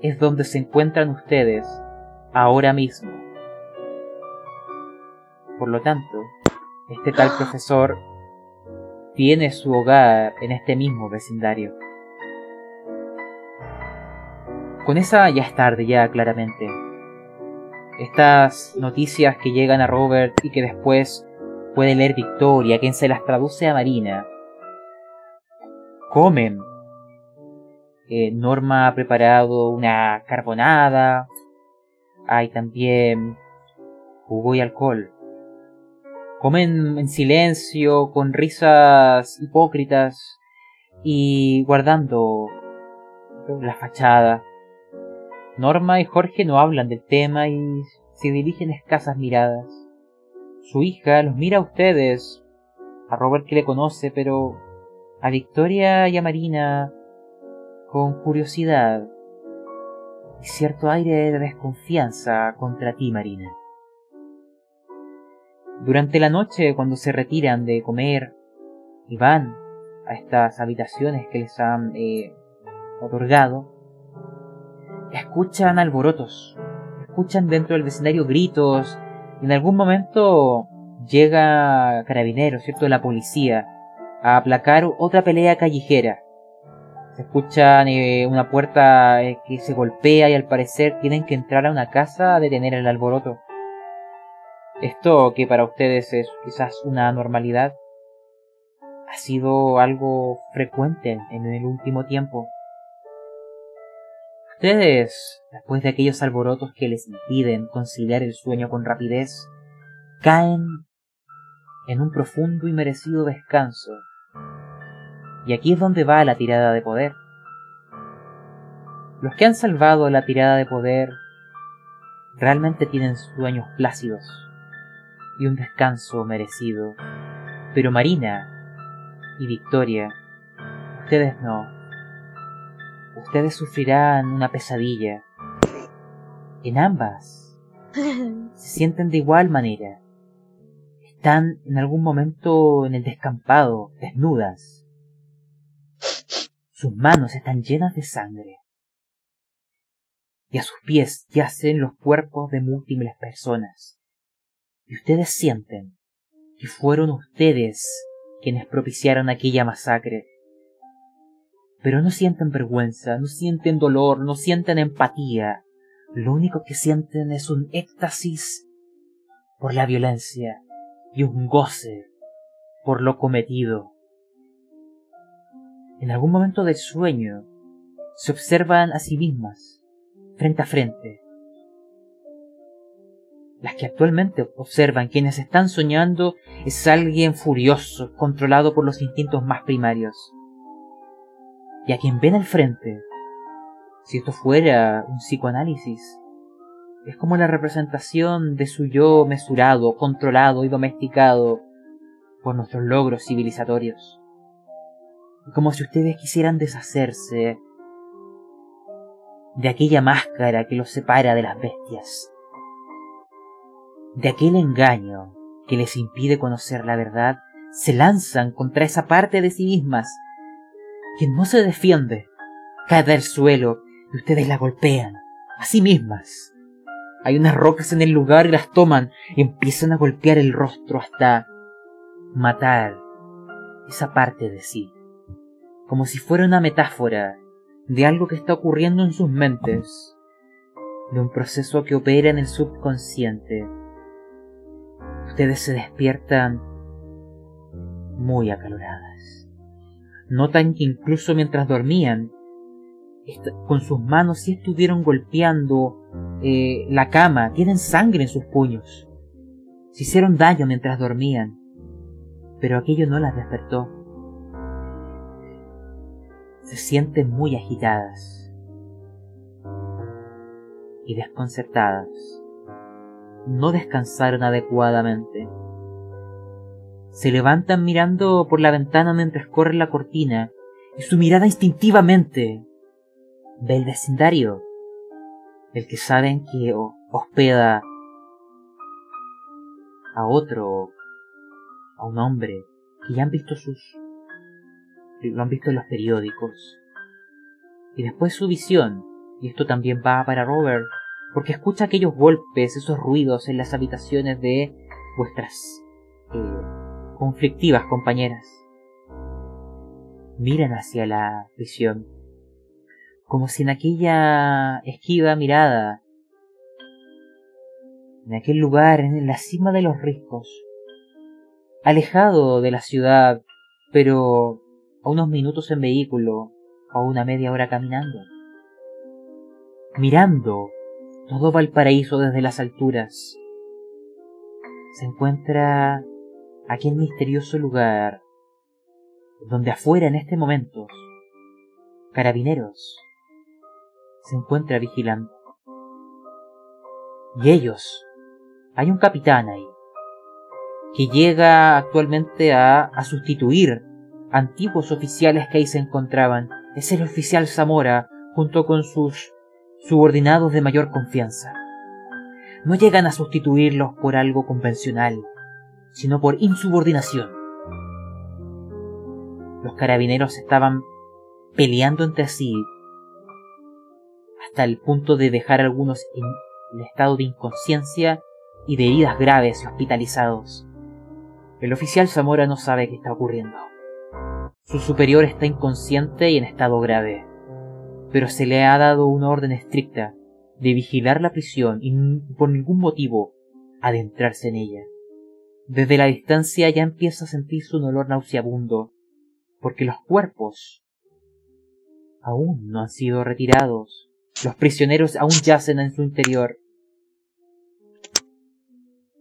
es donde se encuentran ustedes ahora mismo. Por lo tanto, este tal profesor tiene su hogar en este mismo vecindario. Con esa ya es tarde, ya claramente. Estas noticias que llegan a Robert y que después puede leer Victoria, quien se las traduce a Marina, comen. Eh, Norma ha preparado una carbonada. Hay también jugo y alcohol. Comen en silencio, con risas hipócritas y guardando la fachada. Norma y Jorge no hablan del tema y se dirigen escasas miradas. Su hija los mira a ustedes, a Robert que le conoce, pero a Victoria y a Marina con curiosidad y cierto aire de desconfianza contra ti, Marina. Durante la noche, cuando se retiran de comer y van a estas habitaciones que les han eh, otorgado, escuchan alborotos, escuchan dentro del vecindario gritos, en algún momento llega carabineros, ¿cierto? La policía a aplacar otra pelea callejera. Se escuchan eh, una puerta eh, que se golpea y al parecer tienen que entrar a una casa a detener el alboroto. Esto que para ustedes es quizás una normalidad, ha sido algo frecuente en el último tiempo. Ustedes, después de aquellos alborotos que les impiden conciliar el sueño con rapidez, caen en un profundo y merecido descanso. Y aquí es donde va la tirada de poder. Los que han salvado la tirada de poder realmente tienen sueños plácidos y un descanso merecido. Pero Marina y Victoria, ustedes no. Ustedes sufrirán una pesadilla. En ambas se sienten de igual manera. Están en algún momento en el descampado, desnudas. Sus manos están llenas de sangre. Y a sus pies yacen los cuerpos de múltiples personas. Y ustedes sienten que fueron ustedes quienes propiciaron aquella masacre. Pero no sienten vergüenza, no sienten dolor, no sienten empatía. Lo único que sienten es un éxtasis por la violencia y un goce por lo cometido. En algún momento del sueño se observan a sí mismas, frente a frente. Las que actualmente observan quienes están soñando es alguien furioso, controlado por los instintos más primarios. Y a quien ven al frente, si esto fuera un psicoanálisis, es como la representación de su yo mesurado, controlado y domesticado por nuestros logros civilizatorios. Como si ustedes quisieran deshacerse de aquella máscara que los separa de las bestias, de aquel engaño que les impide conocer la verdad, se lanzan contra esa parte de sí mismas que no se defiende, cae del suelo y ustedes la golpean a sí mismas. Hay unas rocas en el lugar y las toman y empiezan a golpear el rostro hasta matar esa parte de sí, como si fuera una metáfora de algo que está ocurriendo en sus mentes, de un proceso que opera en el subconsciente. Ustedes se despiertan muy acaloradas. Notan que incluso mientras dormían, con sus manos sí estuvieron golpeando eh, la cama, tienen sangre en sus puños. Se hicieron daño mientras dormían, pero aquello no las despertó. Se sienten muy agitadas y desconcertadas. No descansaron adecuadamente. Se levantan mirando por la ventana mientras corre la cortina y su mirada instintivamente ve el vecindario, el que saben que hospeda a otro, a un hombre, que ya han visto sus... lo han visto en los periódicos. Y después su visión, y esto también va para Robert, porque escucha aquellos golpes, esos ruidos en las habitaciones de vuestras eh, conflictivas compañeras. Miran hacia la visión como si en aquella esquiva mirada, en aquel lugar, en la cima de los riscos, alejado de la ciudad, pero a unos minutos en vehículo, a una media hora caminando, mirando todo Valparaíso desde las alturas, se encuentra aquel misterioso lugar donde afuera en este momento carabineros se encuentra vigilando. Y ellos, hay un capitán ahí, que llega actualmente a, a sustituir antiguos oficiales que ahí se encontraban. Es el oficial Zamora, junto con sus subordinados de mayor confianza. No llegan a sustituirlos por algo convencional, sino por insubordinación. Los carabineros estaban peleando entre sí hasta el punto de dejar a algunos en estado de inconsciencia y de heridas graves y hospitalizados. El oficial Zamora no sabe qué está ocurriendo. Su superior está inconsciente y en estado grave, pero se le ha dado una orden estricta de vigilar la prisión y por ningún motivo adentrarse en ella. Desde la distancia ya empieza a sentirse un olor nauseabundo, porque los cuerpos aún no han sido retirados los prisioneros aún yacen en su interior.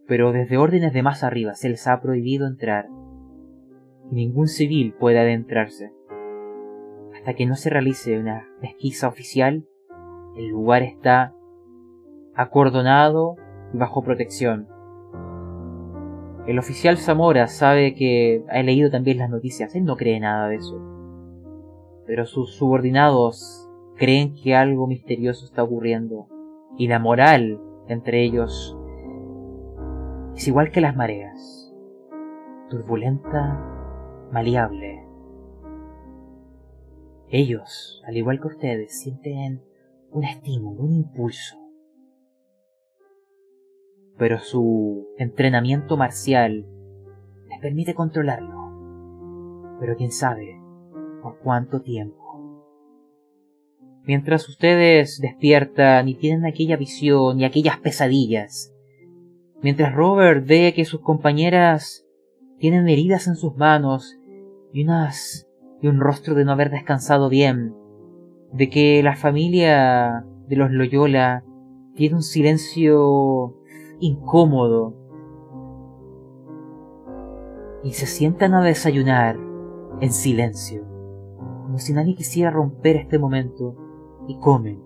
Pero desde órdenes de más arriba se les ha prohibido entrar. Ningún civil puede adentrarse. Hasta que no se realice una pesquisa oficial, el lugar está acordonado y bajo protección. El oficial Zamora sabe que ha leído también las noticias, él no cree nada de eso. Pero sus subordinados creen que algo misterioso está ocurriendo y la moral entre ellos es igual que las mareas, turbulenta, maleable. Ellos, al igual que ustedes, sienten un estímulo, un impulso. Pero su entrenamiento marcial les permite controlarlo. Pero quién sabe por cuánto tiempo. Mientras ustedes despiertan y tienen aquella visión y aquellas pesadillas. Mientras Robert ve que sus compañeras tienen heridas en sus manos y unas y un rostro de no haber descansado bien, de que la familia de los Loyola tiene un silencio incómodo y se sientan a desayunar en silencio, como si nadie quisiera romper este momento y comen.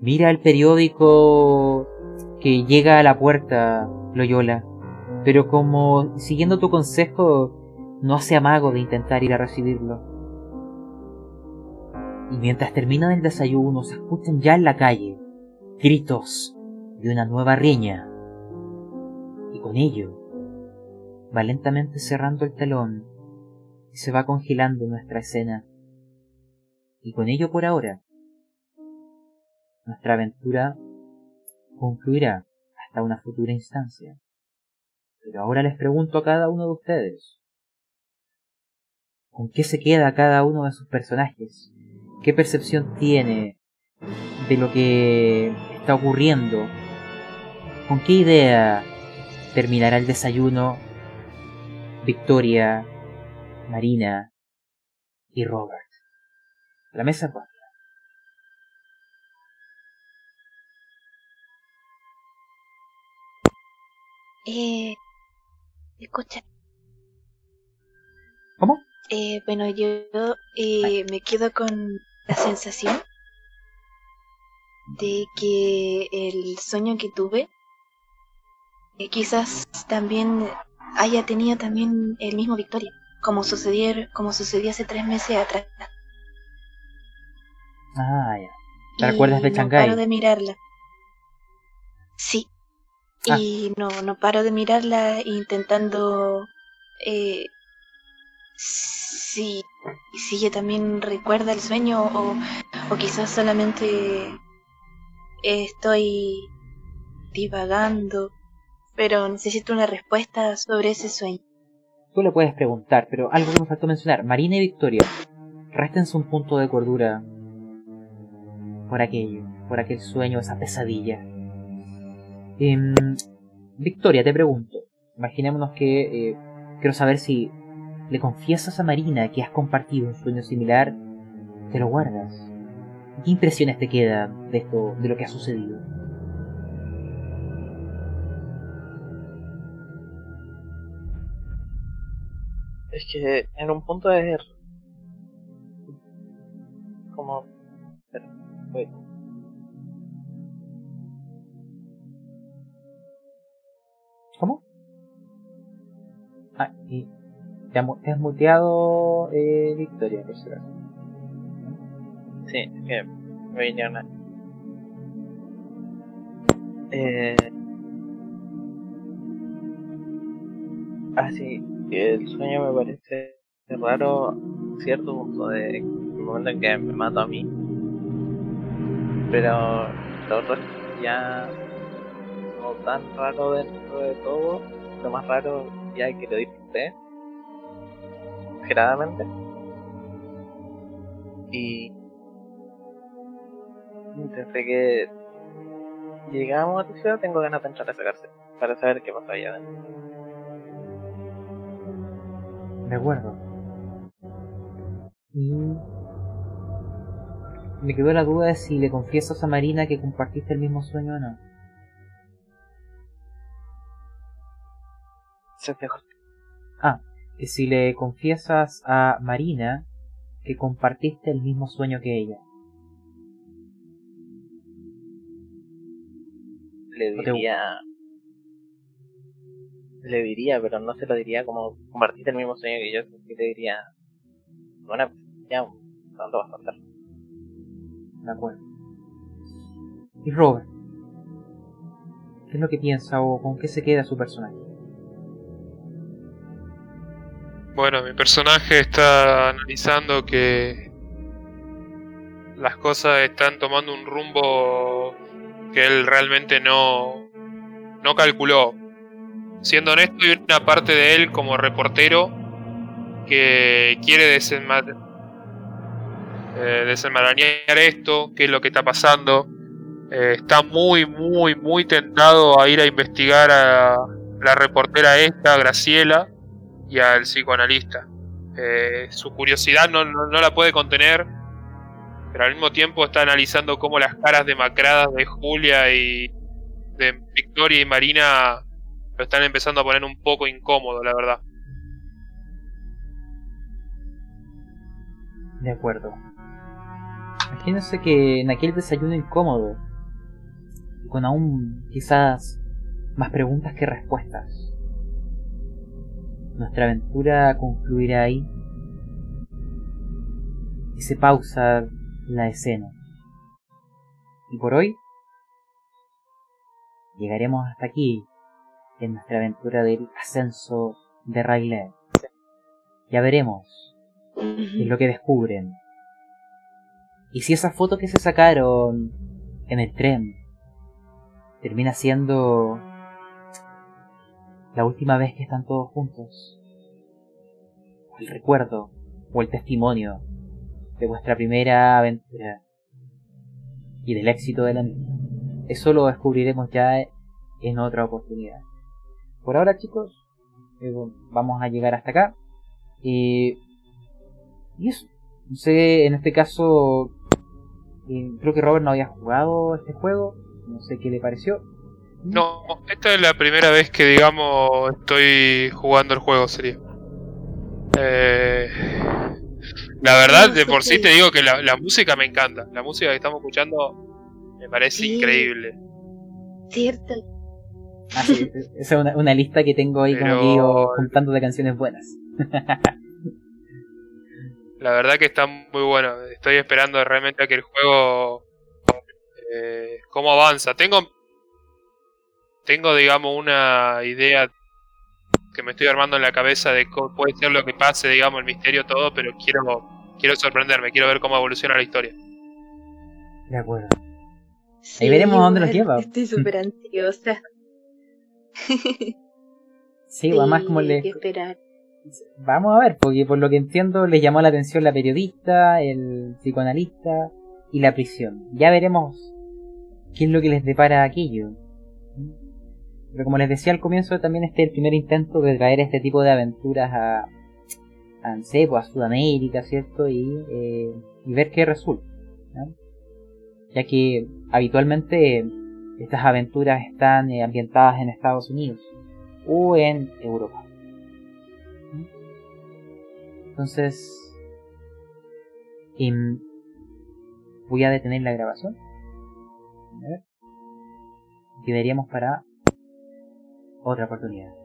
Mira el periódico que llega a la puerta, Loyola. pero como siguiendo tu consejo, no hace amago de intentar ir a recibirlo. Y mientras terminan el desayuno, se escuchan ya en la calle gritos de una nueva riña. Y con ello, va lentamente cerrando el telón y se va congelando nuestra escena. Y con ello por ahora, nuestra aventura concluirá hasta una futura instancia. Pero ahora les pregunto a cada uno de ustedes, ¿con qué se queda cada uno de sus personajes? ¿Qué percepción tiene de lo que está ocurriendo? ¿Con qué idea terminará el desayuno Victoria, Marina y Robert? La mesa cuatro. Eh, escucha. ¿Cómo? Eh, bueno, yo eh, me quedo con la sensación de que el sueño que tuve eh, quizás también haya tenido también el mismo Victoria, como sucedió, como sucedió hace tres meses atrás. Ah, ya. ¿Te recuerdas de no Shanghái? paro de mirarla. Sí. Ah. Y no, no paro de mirarla intentando eh, si, si ella también recuerda el sueño o, o quizás solamente estoy divagando, pero necesito una respuesta sobre ese sueño. Tú le puedes preguntar, pero algo que me faltó mencionar. Marina y Victoria, réstense un punto de cordura por aquello, por aquel sueño, esa pesadilla. Em, Victoria, te pregunto. Imaginémonos que eh, quiero saber si le confiesas a Marina que has compartido un sueño similar, te lo guardas. ¿Qué impresiones te quedan de esto, de lo que ha sucedido? Es que en un punto es como espera, voy. ¿Cómo? Ah, y te, ha te has muteado, eh, Victoria, por si acaso. Sí, es que me vinieron a... Eh... Ah, sí, que el sueño me parece raro cierto punto de el momento en que me mato a mí. Pero lo otro ya no tan raro dentro de todo. Lo más raro ya que lo disfruté. Exageradamente. Y desde que llegamos a tu ciudad tengo ganas de entrar a esa cárcel para saber qué pasa allá adentro. De acuerdo. Y me quedó la duda de si le confiesas a Marina que compartiste el mismo sueño o no. Se te corta. Ah, que si le confiesas a Marina que compartiste el mismo sueño que ella. Le diría. Le diría, pero no se lo diría como compartiste el mismo sueño que yo. Sí le diría. Bueno, ya, ¿cuándo vas a contar? De acuerdo. Y Robert. ¿Qué es lo que piensa o con qué se queda su personaje? Bueno, mi personaje está analizando que las cosas están tomando un rumbo que él realmente no, no calculó. Siendo honesto, hay una parte de él como reportero que quiere desenma- eh, desenmarañar esto, qué es lo que está pasando. Eh, está muy, muy, muy tentado a ir a investigar a la reportera esta, Graciela, y al psicoanalista. Eh, su curiosidad no, la puede contener, pero al mismo tiempo está analizando cómo las caras demacradas de Julia y de Victoria y Marina lo están empezando a poner un poco incómodo, la verdad. De acuerdo. Imagínense que en aquel desayuno incómodo, con aún quizás más preguntas que respuestas, nuestra aventura concluirá ahí y se pausa la escena. Y por hoy llegaremos hasta aquí en nuestra aventura del ascenso de Rayleigh. Ya veremos qué es lo que descubren. Y si esa foto que se sacaron en el tren termina siendo la última vez que están todos juntos, el recuerdo, o el testimonio de vuestra primera aventura y del éxito de la misma. Eso lo descubriremos ya en otra oportunidad. Por ahora, chicos, eh, vamos a llegar hasta acá. y eso. No sé, en este caso, eh, creo que Robert no había jugado este juego. No sé qué le pareció. No, esta es la primera vez que, digamos, estoy jugando el juego, sería. Eh, la verdad, de por sí te digo que la, música me encanta. La música que estamos escuchando me parece increíble. Cierto. Esa es una, lista que tengo ahí como digo, juntando de canciones buenas. la verdad que está muy bueno. Estoy esperando realmente a que el juego. Eh, ¿Cómo avanza? Tengo. Tengo, digamos, una idea que me estoy armando en la cabeza de cómo puede ser lo que pase, digamos, el misterio, todo, pero quiero, quiero sorprenderme, quiero ver cómo evoluciona la historia. De acuerdo. Ahí veremos a dónde nos lleva. Estoy súper ansiosa. sí, además como le... esperar. Vamos a ver, porque por lo que entiendo les llamó la atención la periodista, el psicoanalista y la prisión. Ya veremos qué es lo que les depara aquello. Pero como les decía al comienzo, también este es el primer intento de traer este tipo de aventuras a, a, a Sudamérica, ¿cierto? Y, eh, y ver qué resulta. Ya que habitualmente estas aventuras están eh, ambientadas en Estados Unidos o en Europa. Entonces, em, voy a detener la grabación. A ver. Quedaríamos para otra oportunidad.